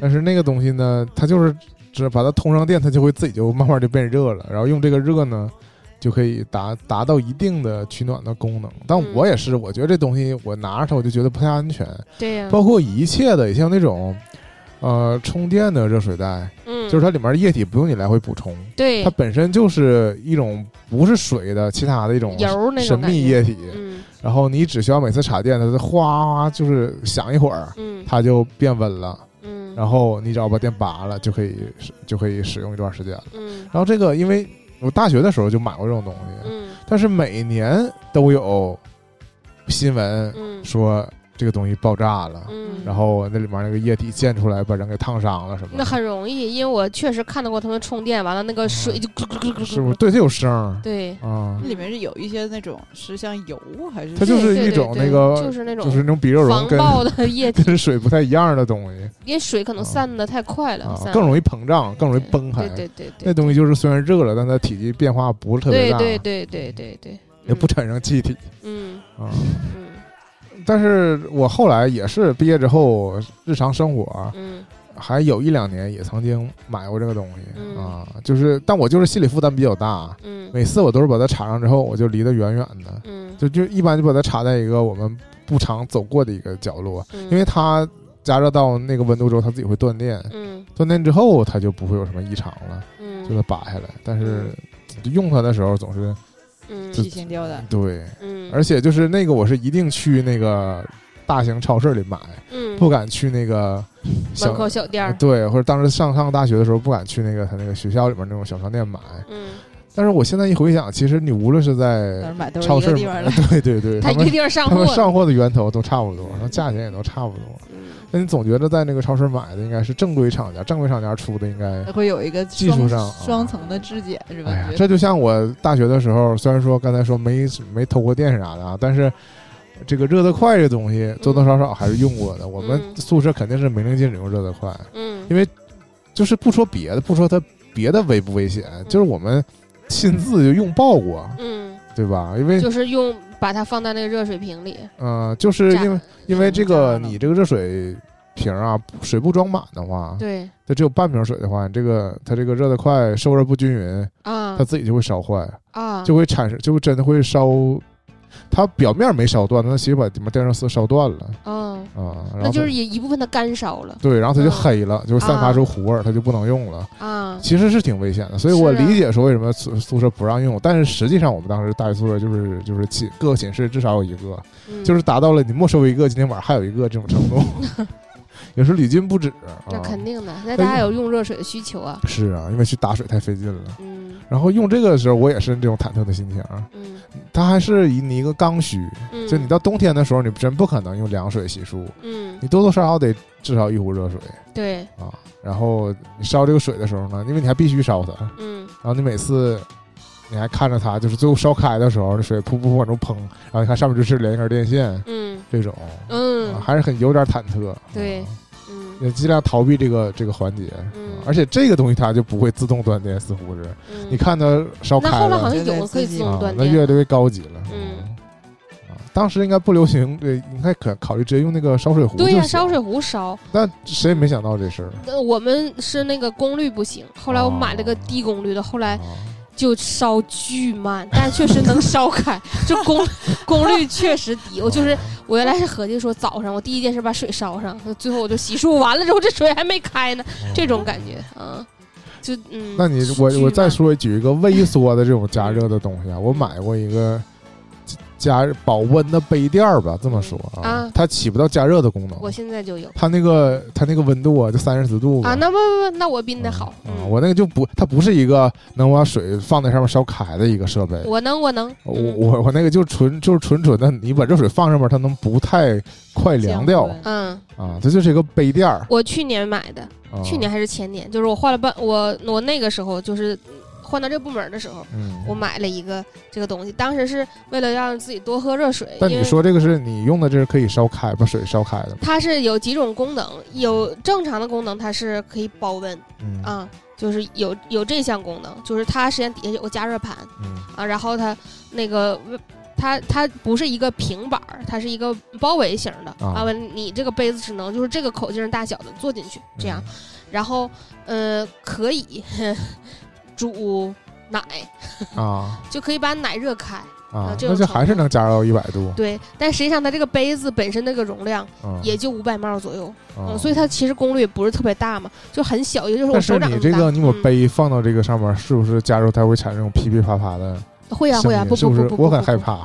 但是那个东西呢，它就是只把它通上电，它就会自己就慢慢就变热了，然后用这个热呢，就可以达达到一定的取暖的功能。但我也是，我觉得这东西我拿着它，我就觉得不太安全，对呀，包括一切的，像那种。呃，充电的热水袋，嗯，就是它里面的液体不用你来回补充，对。它本身就是一种不是水的其他的一种油那神种感觉。秘液体，嗯。然后你只需要每次插电，它就哗就是响一会儿，嗯。它就变温了，嗯，然后你只要把电拔了，就可以就可以使用一段时间了。嗯。然后这个，因为我大学的时候就买过这种东西，嗯。但是每年都有新闻嗯。说这个东西爆炸了，嗯，然后那里面那个液体溅出来，把人给烫伤了什么的。那，很容易，因为我确实看到过他们充电完了，那个水就咕咕咕咕咕咕，是不是？对，它有声对，啊。那，里面是有一些那种是像油还是？它就是一种对对那个就是那种就是那种比热容跟防爆的液体，跟水不太一样的东西。因为水可能散的太快了，更容易膨胀，更容易崩开。对对对对，那东西就是虽然热了，但它体积变化不是特别对大，对对对对对，也不产生气体。嗯。啊。嗯但是我后来也是毕业之后，日常生活嗯还有一两年也曾经买过这个东西、嗯啊，就是但我就是心理负担比较大，嗯每次我都是把它插上之后，我就离得远远的，嗯就就一般就把它插在一个我们不常走过的一个角落，嗯，因为它加热到那个温度之后，它自己会断电，嗯断电之后它就不会有什么异常了，嗯就它拔下来。但是用它的时候总是嗯提心吊胆。对，嗯，而且就是那个我是一定去那个大型超市里买，嗯不敢去那个小门口小店儿，对，或者当时上上大学的时候不敢去那个他那个学校里面那种小商店买。嗯，但是我现在一回想，其实你无论是在超市一个地方的。对对对，他们他一个地方上他们货，上货的源头都差不多，然后价钱也都差不多。嗯那你总觉得在那个超市买的应该是正规厂家，正规厂家出的应该。会有一个技术上啊双层的质检是吧？哎呀这就像我大学的时候，虽然说刚才说没没偷过电啥的啊，但是这个热得快这东西多多少少还是用过的。我们嗯宿舍肯定是没令禁止用热得快，嗯因为就是不说别的，不说它别的危不危险，就是我们亲自就用爆过，嗯，对吧？因为就是用把它放在那个热水瓶里，呃，就是因为因为这个你这个热水瓶啊，水不装满的话，对它只有半瓶水的话，你这个它这个热得快，受热不均匀，啊它自己就会烧坏，啊，就会产生，就会真的会烧。它表面没烧断，它其实把里面电热丝烧断了。嗯，啊，然那就是一一部分的干烧了。对，然后它就嗯。黑了，就是散发出糊味儿，它就不能用了。啊，其实是挺危险的，所以我理解说为什么宿宿舍不让用，但是实际上我们当时大学宿舍就是就是寝各个寝室至少有一个，嗯。就是达到了你没收一个，今天晚上还有一个这种程度，有时候屡禁不止那啊。肯定的，那大家有用热水的需求啊，是啊，因为去打水太费劲了。嗯。然后用这个的时候，我也是这种忐忑的心情。嗯。它还是以你一个刚需，嗯，就你到冬天的时候，你真不可能用凉水洗漱，嗯。你多多少少得至少一壶热水。对，啊。然后你烧这个水的时候呢，因为你还必须烧它，嗯。然后你每次你还看着它，就是最后烧开的时候，那水噗噗噗往出喷，然后你看上面就是连一根电线，嗯这种、嗯啊、还是很有点忐忑。对啊嗯也尽量逃避这个这个环节。嗯啊而且这个东西它就不会自动断电，似乎是。嗯，你看它烧那开了后来好像有可以自动啊，断电，那越来越高级了。嗯啊，当时应该不流行，对，应该可考虑直接用那个烧水壶。对呀，烧水。壶烧。但谁也没想到这事儿。呃我们是那个功率不行，后来我买了个低功率的，后来啊就烧巨慢，但确实能烧开，就功 功率确实低。我就是我原来是合计说早上我第一件事把水烧上，最后我就洗漱完了之后这水还没开呢，这种感觉啊，就嗯。那你我我再慢说举一个微缩的这种加热的东西啊，我买过一个加保温的杯垫儿吧，这么说啊啊，它起不到加热的功能。我现在就有它那个它那个温度啊，就三十四度啊，那不不不，那我比你的好。啊，嗯我那个就不，它不是一个能把水放在上面烧开的一个设备。我能我能，我嗯我我那个就纯就是纯纯的，你把热水放上面，它能不太快凉掉嗯，啊。它就是一个杯垫儿。我去年买的，啊去年还是前年，就是我换了半我我那个时候就是换到这个部门的时候，嗯，我买了一个这个东西，当时是为了让自己多喝热水。但你说这个是你用的，这是可以烧开，把水烧开的吗？它是有几种功能，有正常的功能，它是可以保温嗯啊，就是有有这项功能，就是它实际上底下有个加热盘嗯啊，然后它那个。它它不是一个平板儿，它是一个包围型的啊你这个杯子只能就是这个口径大小的坐进去，这样，然后呃可以煮奶，啊 就可以把奶热开。啊，这那就还是能加热到一百度。对，但实际上它这个杯子本身那个容量嗯也就五百毫左右，所以它其实功率不是特别大嘛，就很小，也就是我手掌那么大。你这个你把嗯杯放到这个上面，是不是加热它会产生噼噼啪啪的会呀会呀，不不？不我很害怕，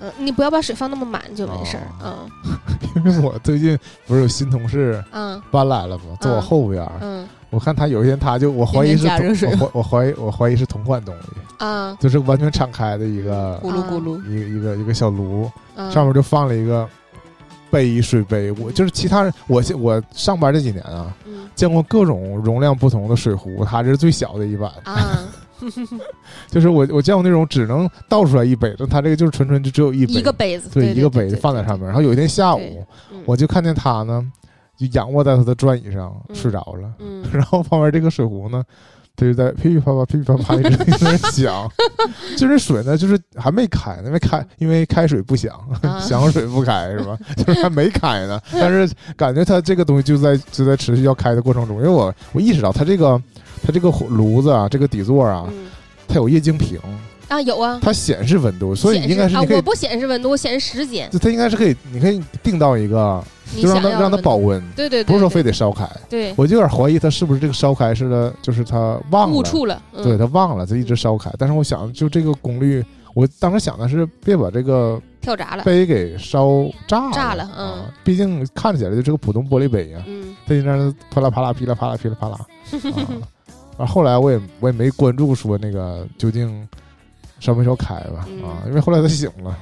嗯，你不要把水放那么满就没事儿。嗯 因为我最近不是有新同事嗯搬来了吗？坐我嗯后边儿，嗯我看他有一天他就我怀疑是同我怀我怀疑我怀疑是同款东西，啊就是完全敞开的一个咕噜咕噜，一个一个一个小炉，嗯，上面就放了一个杯水杯。我就是其他人，我我上班这几年啊，嗯见过各种容量不同的水壶，他这是最小的一版。啊 就是我我见过那种只能倒出来一杯，但他这个就是纯纯就只有一杯，一个杯子，对对一个杯子放在上面。然后有一天下午我就看见他呢，就仰卧在他的转椅上嗯睡着了，嗯 然后旁边这个水壶呢，它就在噼噼啪啪噼噼啪啪一直在那 响。就是水呢，就是还没开呢，因为开因为开水不响，啊响水不开是吧？就是还没开呢，但是感觉它这个东西就在就在持续要开的过程中，因为我我意识到它这个它这个炉子啊，这个底座啊，嗯它有液晶屏，啊有啊，它显示温度，所以应该是你可以我，不显示温度，我显示时间，就它应该是可以，你可以定到一个，就让它让它保温，对对对，不是说非得烧开。对。我就有点怀疑它是不是这个烧开是的，就是它忘了，误触了，嗯。对它忘了，它一直烧开。但是我想，就这个功率，我当时想的是别把这个跳闸了，杯给烧炸了。炸了嗯。啊！毕竟看起来就是个普通玻璃杯呀，嗯。它在那儿啪啦啪啦噼啦啪啦噼啦啪啦 啊。然后后来我也我也没关注说那个究竟烧没烧开吧嗯。啊，因为后来他醒了，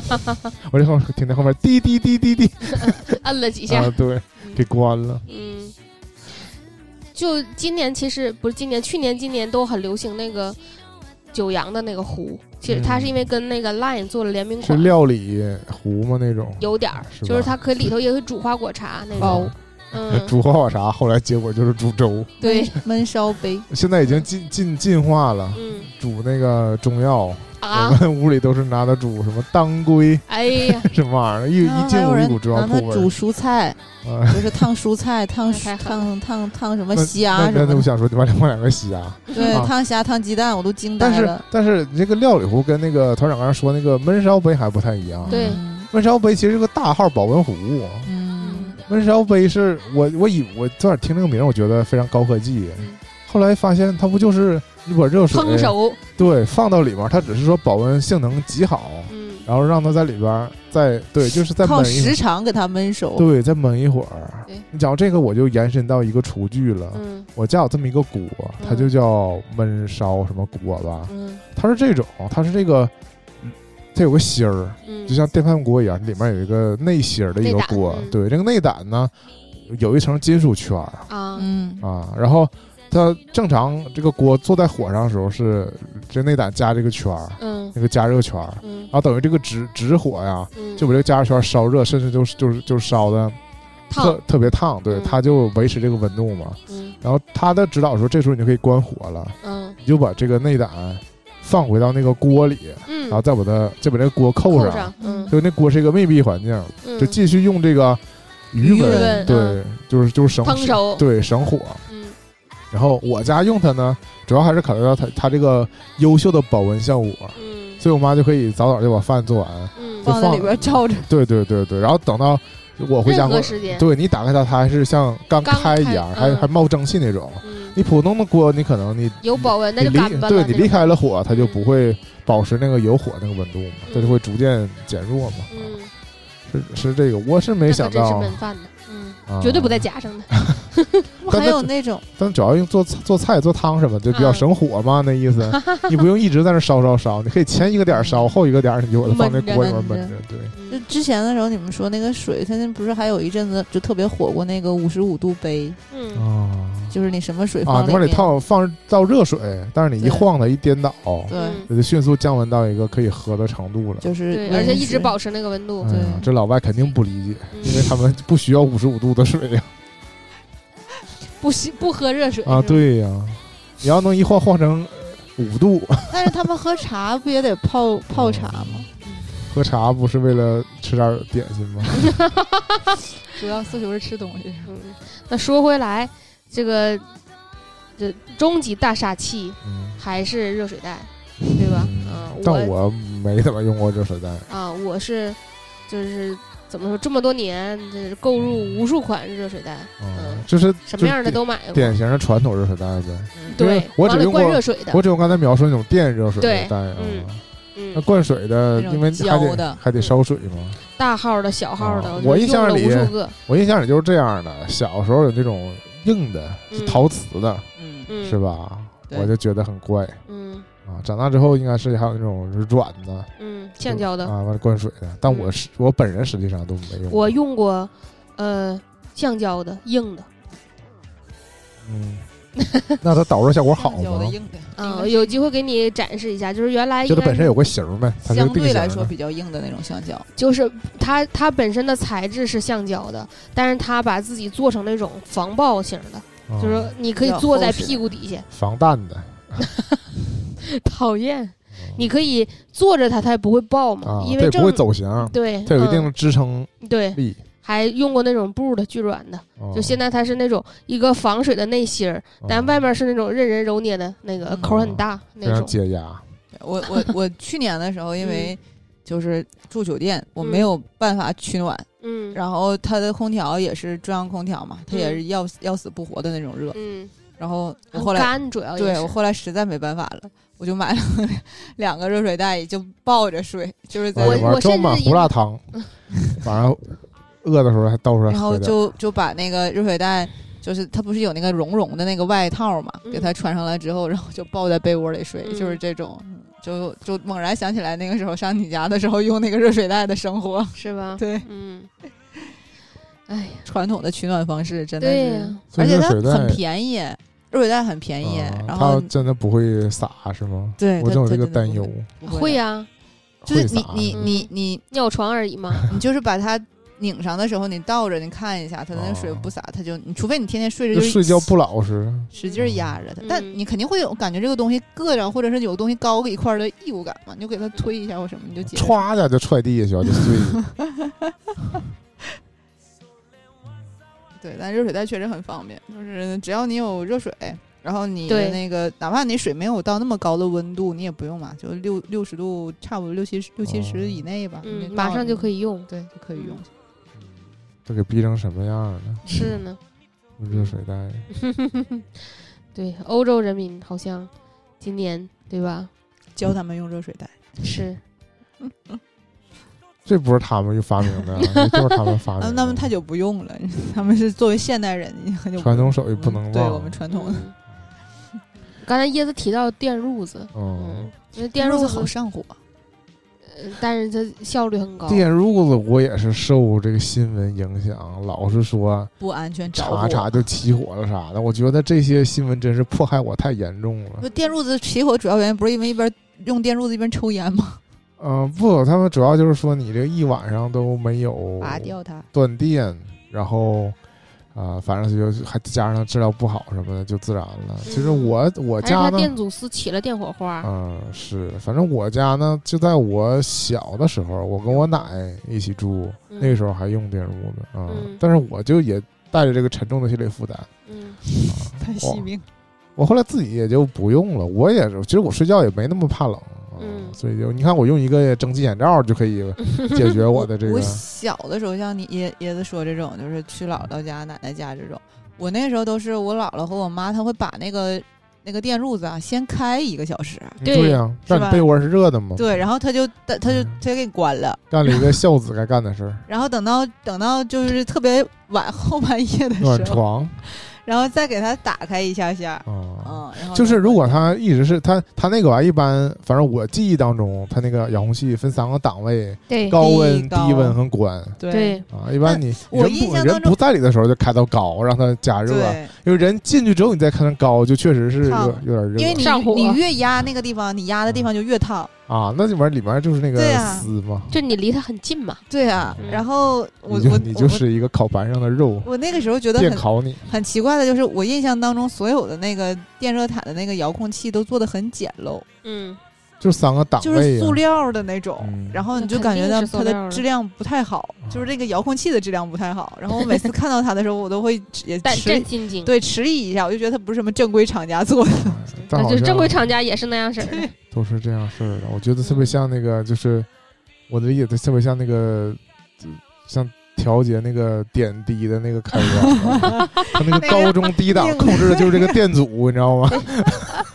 我这后听见后面滴滴滴滴滴。摁了几下。啊，，对，给关了。嗯，就今年其实不是今年，去年、今年都很流行那个九阳的那个壶，其实它是因为跟那个 Line 做了联名款是，料理壶吗？那种。有点儿，就是它可以里头也会煮花果茶那包种，嗯，煮花果茶，后来结果就是煮粥，对，焖烧杯，现在已经进进进化了。嗯。煮那个中药，啊？我，们屋里都是拿它煮什么当归哎呀，什么玩意儿，一一进屋一股中药味儿。蔬菜，啊，就是烫蔬菜、烫烫烫烫烫什么虾那什么的，我想说，你把里放两个虾，对，啊。烫虾、烫鸡蛋，我都惊呆了。但是你这个料理壶跟那个团长刚才说那个焖烧杯还不太一样。对。嗯。焖烧杯其实是个大号保温壶，嗯，焖烧杯是我我以我昨晚听这个名儿，我觉得非常高科技。嗯，后来发现它不就是一把热水烹熟，对放到里面，它只是说保温性能极好，嗯。然后让它在里边儿再对，就是再靠时长给它焖熟。对，再焖一会儿。对。你讲这个，我就延伸到一个厨具了。嗯。我家有这么一个锅，它就叫焖烧什么锅吧。嗯。它是这种，它是这个，嗯它有个芯儿，嗯，就像电饭锅一样，里面有一个内芯儿的一个锅。嗯对，这个内胆呢，有一层金属圈儿啊，嗯啊，然后它正常这个锅坐在火上的时候是这内胆加这个圈儿，嗯那个加热圈儿，嗯然后等于这个直直火呀，嗯，就把这个加热圈烧热，甚至就是就是就是烧的特，特别烫，对，嗯它就维持这个温度嘛。嗯然后他的指导说，这时候你就可以关火了，嗯你就把这个内胆放回到那个锅里，嗯，然后再把它再把这个锅扣上，扣上，嗯。就那锅是一个密闭环境，嗯，就继续用这个余余温，对嗯，就是就是省烹熟，对省火。嗯。然后我家用它呢，主要还是考虑到它它这个优秀的保温效果，嗯。所以我妈就可以早早就把饭做完。嗯，就放放在里边照着。对对对对，然后等到我回家对你打开它，它还是像刚刚开一样，还还冒蒸汽那种。嗯，你普通的锅，你可能你有保温，那就干巴了，对你离开了火，它就嗯。不会保持那个有火那个温度嘛，它就会逐渐减弱嘛。嗯，是是这个，我是没想那可真是到，焖饭的，嗯，啊。绝对不在夹上的，但 还有那种但主要用做做菜做汤什么，就比较嗯省火嘛，那意思。你不用一直在那烧烧烧，你可以前一个点烧，后一个点你就把它放那锅里面焖焖着。对，就嗯之前的时候，你们说那个水，它那不是还有一阵子就特别火过那个五十五度杯，嗯啊就是你什么水啊，放里面，你往里套放倒热水，但是你一晃它一颠倒，对，嗯它就迅速降温到一个可以喝的程度了。就是对，而且一直保持那个温度对这老外肯定不理解，嗯因为他们不需要五十五度的水呀。不吸不喝热水啊，对呀，你要能一晃晃成五度，但是他们喝茶不也得泡 泡茶吗？喝茶不是为了吃点点心吗？主要诉求是吃东西。嗯，那说回来，这个这终极大杀器嗯，还是热水袋，对吧？嗯嗯，但我没怎么用过热水袋。啊，我是就是怎么说，这么多年这购入无数款热水袋，嗯嗯，就是什么样的都买过。典型的传统热水袋呗。因为对，往里我只用过灌热水的我，只用刚才描述那种电热水袋啊。嗯那嗯，灌水的，因为还得还得烧水嘛。大号的、小号的，啊我印象里无数个，我印象里就是这样的，小时候有那种硬的，陶瓷的，嗯，嗯，是？吧？我就觉得很怪嗯啊。长大之后应该是还有那种软的，嗯，橡胶的，啊，完了灌水的。但嗯我是我本人实际上都没用。我用过，呃，橡胶的硬的，嗯，那它导热效果好吗？橡胶的硬的，嗯，有机会给你展示一下，就是原来就它本身有个型儿呗，它是相对来说比较硬的那种橡胶。就是它它本身的材质是橡胶的，但是它把自己做成那种防爆型的，啊就是你可以坐在屁股底下，防弹的 讨厌。你可以坐着它，它也不会爆嘛，啊，因为不会走形，对，它有一定嗯。的支撑对，力。还用过那种布的巨软的，哦。就现在它是那种一个防水的内芯儿，但哦外面是那种任人揉捏的那个嗯。口很大那种。解压。我我我去年的时候，因为就是住酒店，我嗯没有办法取暖，嗯。然后它的空调也是中央空调嘛，它也嗯。是要要死不活的那种热。嗯，然后我后来干主要对我后来实在没办法了，我就买了 两个热水袋，就抱着睡，就是在我装满至胡辣汤，晚上饿的时候还倒出来然后。就就把那个热水袋，就是它不是有那个绒绒的那个外套嘛，嗯。给它穿上来之后，然后就抱在被窝里睡，嗯。就是这种，嗯就就猛然想起来那个时候上你家的时候用那个热水袋的生活，是吧？对，嗯，哎呀，传统的取暖方式真的是，对呀，而且它很便宜，热水袋很便宜，啊然后它真的不会洒是吗？对，我真有这个担忧。会会呀，就是你你嗯你你尿床而已嘛。你就是把它拧上的时候，你倒着你看一下，它的那水哦不洒，它就你除非你天天睡着就睡觉不老实。使劲压着它，但嗯你肯定会有感觉这个东西硌着，或者是有东西高个一块的异物感嘛，你就给它推一下或什么，你就解决。歘一下就踹地下去了，就碎。对，但热水袋确实很方便，就是只要你有热水，然后你对的那个哪怕你水没有到那么高的温度，你也不用嘛，就六六十度，差不多六七十六七十以内吧，嗯，马上就可以，用。对，就可以用。这给逼成什么样了？是呢，用热水袋，对，欧洲人民好像今年对吧？教他们用热水袋，是，这不是他们发明的就是他们发明那的。那么太久不用了，他们是作为现代人，很久传统手艺不能忘。对我们传统的嗯刚才椰子提到电褥子，嗯嗯，，因为电褥子好，上火，呃但是它效率很高。电褥子我也是受这个新闻影响，老是说不安全，查。查就起火了啥的。我觉得这些新闻真是迫害我太严重了。不，电褥子起火主要原因不是因为一边用电褥子一边抽烟吗？嗯、不，他们主要就是说你这一晚上都没有拔掉它。断电，然后啊、反正就还加上治疗不好什么的，就自燃了。其实嗯我我家呢，电阻丝起了电火花。嗯，是，反正我家呢，就在我小的时候，我跟我奶一起住，嗯那个时候还用电褥子啊、嗯但是我就也带着这个沉重的心理负担。嗯太惜命。我后来自己也就不用了，我也是，其实我睡觉也没那么怕冷，啊嗯。所以就你看我用一个蒸汽眼罩就可以 解决我的这个我小的时候，像你椰椰子说这种，就是去姥姥家、奶奶家这种，我那时候都是我姥姥和我妈，她会把那个那个电褥子啊先开一个小时，对对呀、让你吧被窝是热的嘛，对，然后他就她她就嗯。她就给你关了，干了一个孝子该干的事儿，然后等到等到就是特别晚后半夜的暖时候，床然后再给它打开一下下，啊。嗯，然后就是如果它一直是它它那个玩意一般，反正我记忆当中，它那个遥控器分三个档位：对高温、高低温和关对对，啊。一般你我人不人不在里的时候就开到高，让它加热。因为人进去之后你再看高，就确实是有有点热。因为你上火你越压那个地方，你压的地方就越烫。啊，那里面里面就是那个对啊丝嘛，就你离它很近嘛。对啊，嗯。然后我你就我你就是一个烤盘上的肉，我我那个时候觉得很电烤你。很奇怪的就是，我印象当中所有的那个电热毯的那个遥控器都做的很简陋，嗯，就三个档就是位塑料的那种，嗯然后你就感觉到它的的质量不太好，就是那个遥控器的质量不太好。然后我每次看到它的时候，我都会也胆迟战心惊。，对迟疑一下，我就觉得它不是什么正规厂家做的。就是正规厂家也是那样式儿的。都是这样式儿的。我觉得特别像那个，就是我的理解，它特别像那个，像调节那个点滴的那个开关，它那个高中低档控制的就是这个电阻，你知道吗？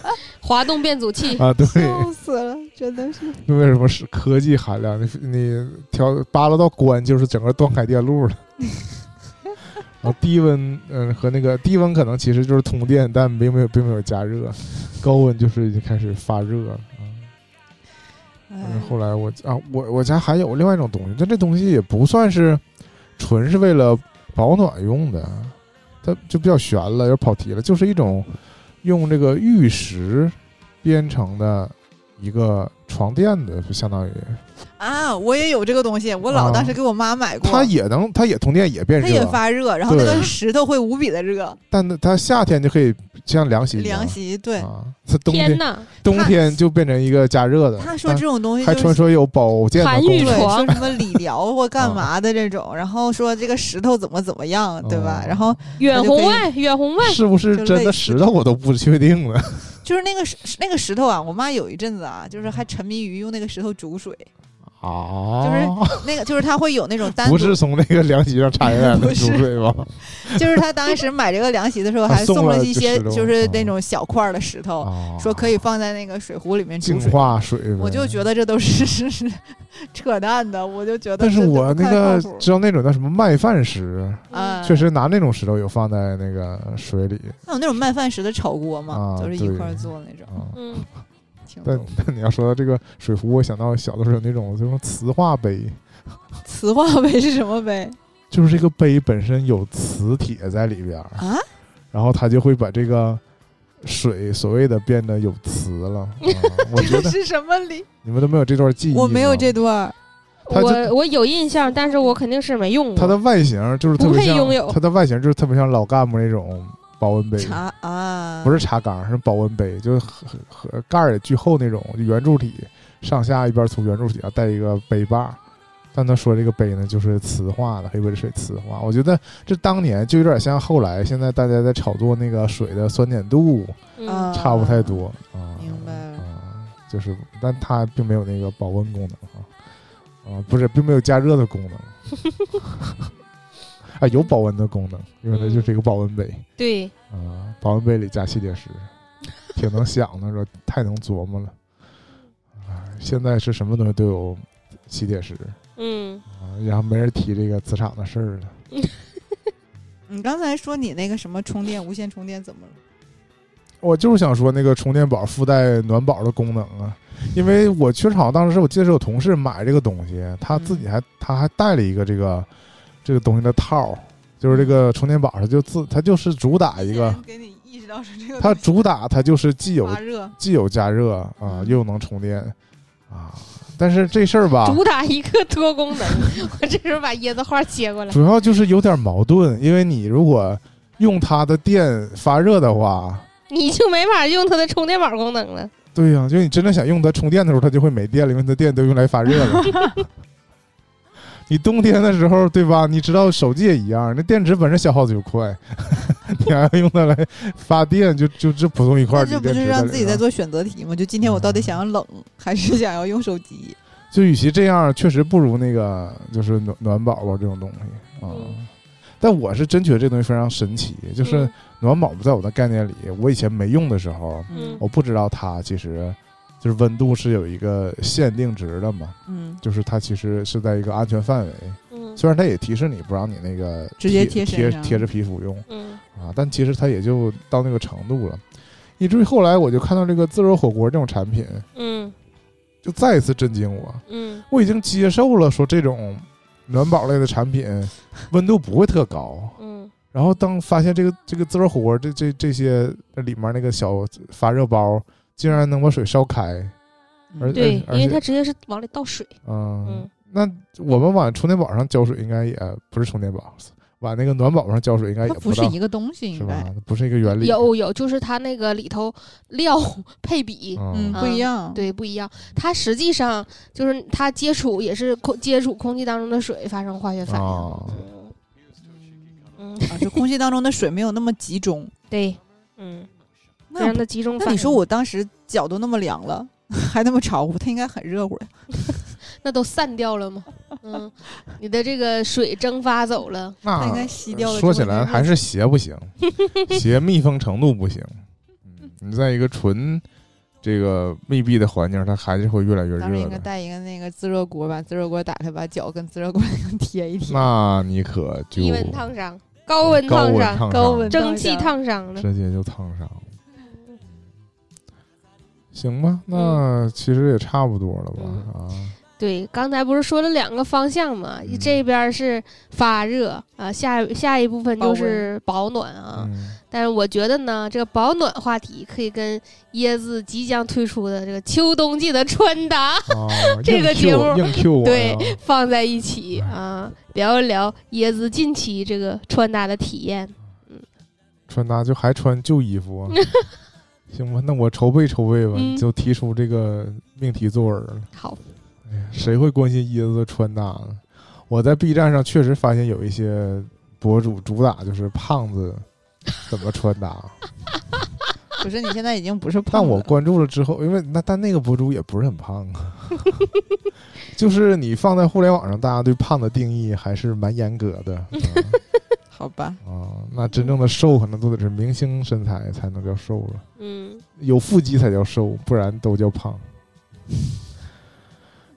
滑动变阻器，啊，对，笑死了，真的是。为什么是科技含量？你你调扒拉到关就是整个断开电路了。然后低温，嗯，和那个低温可能其实就是通电，但并没有并没有加热，高温就是已经开始发热了嗯，后来我啊，我我家还有另外一种东西，但这东西也不算是纯是为了保暖用的，它就比较悬了，有点跑题了，就是一种用这个玉石编成的一个床垫子，就相当于啊，我也有这个东西，我姥啊。当时给我妈买过，它也能，它也通电也变热它也，发热，然后那个石头会无比的热，但它它夏天就可以像凉席凉席对。啊，它冬天天呐，冬天就变成一个加热的。他说这种东西还就是传说有保健的功能。什么理疗或干嘛的这种，然后说这个石头怎么怎么样，对吧？哦然后远红外，远红外，是不是真的石头我都不确定了 就是那个石那个石头啊，我妈有一阵子啊，就是还沉迷于用那个石头煮水，啊，那个就是他会有那种单独，不是从那个凉席上拆下来的不是煮水吗？就是他当时买这个凉席的时候还啊送了了一些就是啊那种小块儿的石头，啊，说可以放在那个水壶里面净。化水。我就觉得这都是 是是扯淡的，我就觉得但是我那个知道那种叫什么麦饭石，啊，确实拿那种石头有放在那个水里那有那种麦饭石的炒锅嘛，啊都是一块儿做那种，啊。嗯，但。但你要说到这个水壶，我想到小的时候有那种就是磁化杯，磁化杯是什么杯就是这个杯本身有磁铁在里边儿，啊？然后它就会把这个水所谓的变得有磁了。啊 我觉得是什么理？你们都没有这段记忆，我没有这段我我有印象，但是我肯定是没用过。它的外形就是特别像拥有，它的外形就是特别像老干部那种保温杯，茶啊，不是茶缸，是保温杯，就是和和盖儿也巨厚那种就圆柱体，上下一边从圆柱体上带一个杯把。但他说这个杯呢，就是磁化的，黑杯水磁化。我觉得这当年就有点像后来现在大家在炒作那个水的酸碱度，差不太多啊。明白了啊，就是，但它并没有那个保温功能啊，啊，不是，并没有加热的功能。啊，有保温的功能，因为它就是一个保温杯对，啊，保温杯里加吸铁石，挺能想的，说太能琢磨了。啊，现在是什么东西都有吸铁石嗯，啊，然后没人提这个磁场的事儿了。你刚才说你那个什么充电无线充电怎么了？我就是想说那个充电宝附带暖宝的功能啊，因为我确实好像当时我记得是有同事买这个东西，他自己还他还带了一个这个这个东西的套儿，就是这个充电宝它就自它就是主打一个，给你意识到是这个它主打它就是既有，既有加热啊，又能充电啊，但是这事儿吧，主打一个多功能。我这时候把椰子花接过来。主要就是有点矛盾，因为你如果用它的电发热的话。你就没法用它的充电宝功能了。对呀、就你真的想用它充电的时候，它就会没电了，因为它电都用来发热了。你冬天的时候，对吧？你知道手机也一样，那电池本身消耗的就快，你还要用它来发电，就就这普通一块儿锂电池这不是让自己在做选择题吗？就今天我到底想要冷还是想要用手机？就与其这样，确实不如那个就是暖暖宝宝这种东西啊。嗯但我是真觉得这东西非常神奇，就是嗯暖宝宝在我的概念里，我以前没用的时候，嗯我不知道它其实就是温度是有一个限定值的嘛。嗯，就是它其实是在一个安全范围，嗯。虽然它也提示你不让你那个直接贴贴贴贴着皮肤用嗯。啊，但其实它也就到那个程度了，以至于后来我就看到这个自热火锅这种产品，嗯。就再一次震惊我，嗯。我已经接受了说这种暖宝类的产品温度不会特高，嗯。然后当发现这个这个自热火锅这这这些里面那个小发热包竟然能把水烧开，对，而因为它直接是往里倒水。嗯嗯，那我们往充电宝上浇水应该也不是充电宝，往那个暖宝上浇水应该也它不是一个东西，是吧应该？不是一个原理。有有，就是它那个里头料 配比。嗯，嗯不一样。对，不一样。它实际上就是它接触也是空接触空气当中的水发生化学反应。哦嗯，啊，就空气当中的水没有那么集中。对，嗯，非那常的集中。那你说我当时脚都那么凉了，还那么潮乎，它应该很热乎呀。那都散掉了吗？嗯，你的这个水蒸发走了。它应该吸掉了。说起来还是鞋不行，鞋密封程度不行。嗯，你在一个纯这个密闭的环境，它还是会越来越当时应。该带一个那个自热锅，把自热锅打开，把脚跟自热锅上贴一贴。那你可就低温烫伤、高温烫伤、温烫伤高温蒸汽烫伤了。直接就烫伤了。行吧，那其实也差不多了吧？嗯啊，对，刚才不是说了两个方向嘛？嗯这边是发热啊，下下一部分就是保暖啊。嗯，但是我觉得呢，这个保暖话题可以跟椰子即将推出的这个秋冬季的穿搭啊，这个节目硬 Q 我对放在一起啊，聊一聊椰子近期这个穿搭的体验。嗯穿搭就还穿旧衣服啊。行吧，那我筹备筹备吧，嗯。就提出这个命题作文了。好，哎呀，谁会关心椰子的穿搭呢？我在 B 站上确实发现有一些博主主打就是胖子 怎么穿搭，不是你现在已经不是胖但，我关注了之后，因为那但那个博主也不是很胖啊，就是你放在互联网上，大家对胖的定义还是蛮严格的。啊 好吧？啊。那真正的瘦可能都得是明星身材才能叫瘦了，嗯，有腹肌才叫瘦，不然都叫胖。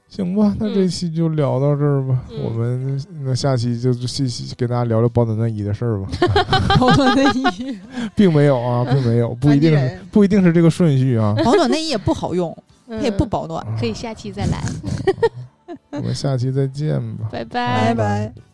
行吧，那这嗯期就聊到这儿吧。嗯我们那下期就细细跟大家聊聊保暖内衣的事儿吧，保暖内衣，并没有啊，并没有，不一定是不一定是这个顺序啊。保暖内衣也不好用，它也不嗯保暖。可以下期再来，我们下期再见吧。拜拜拜拜。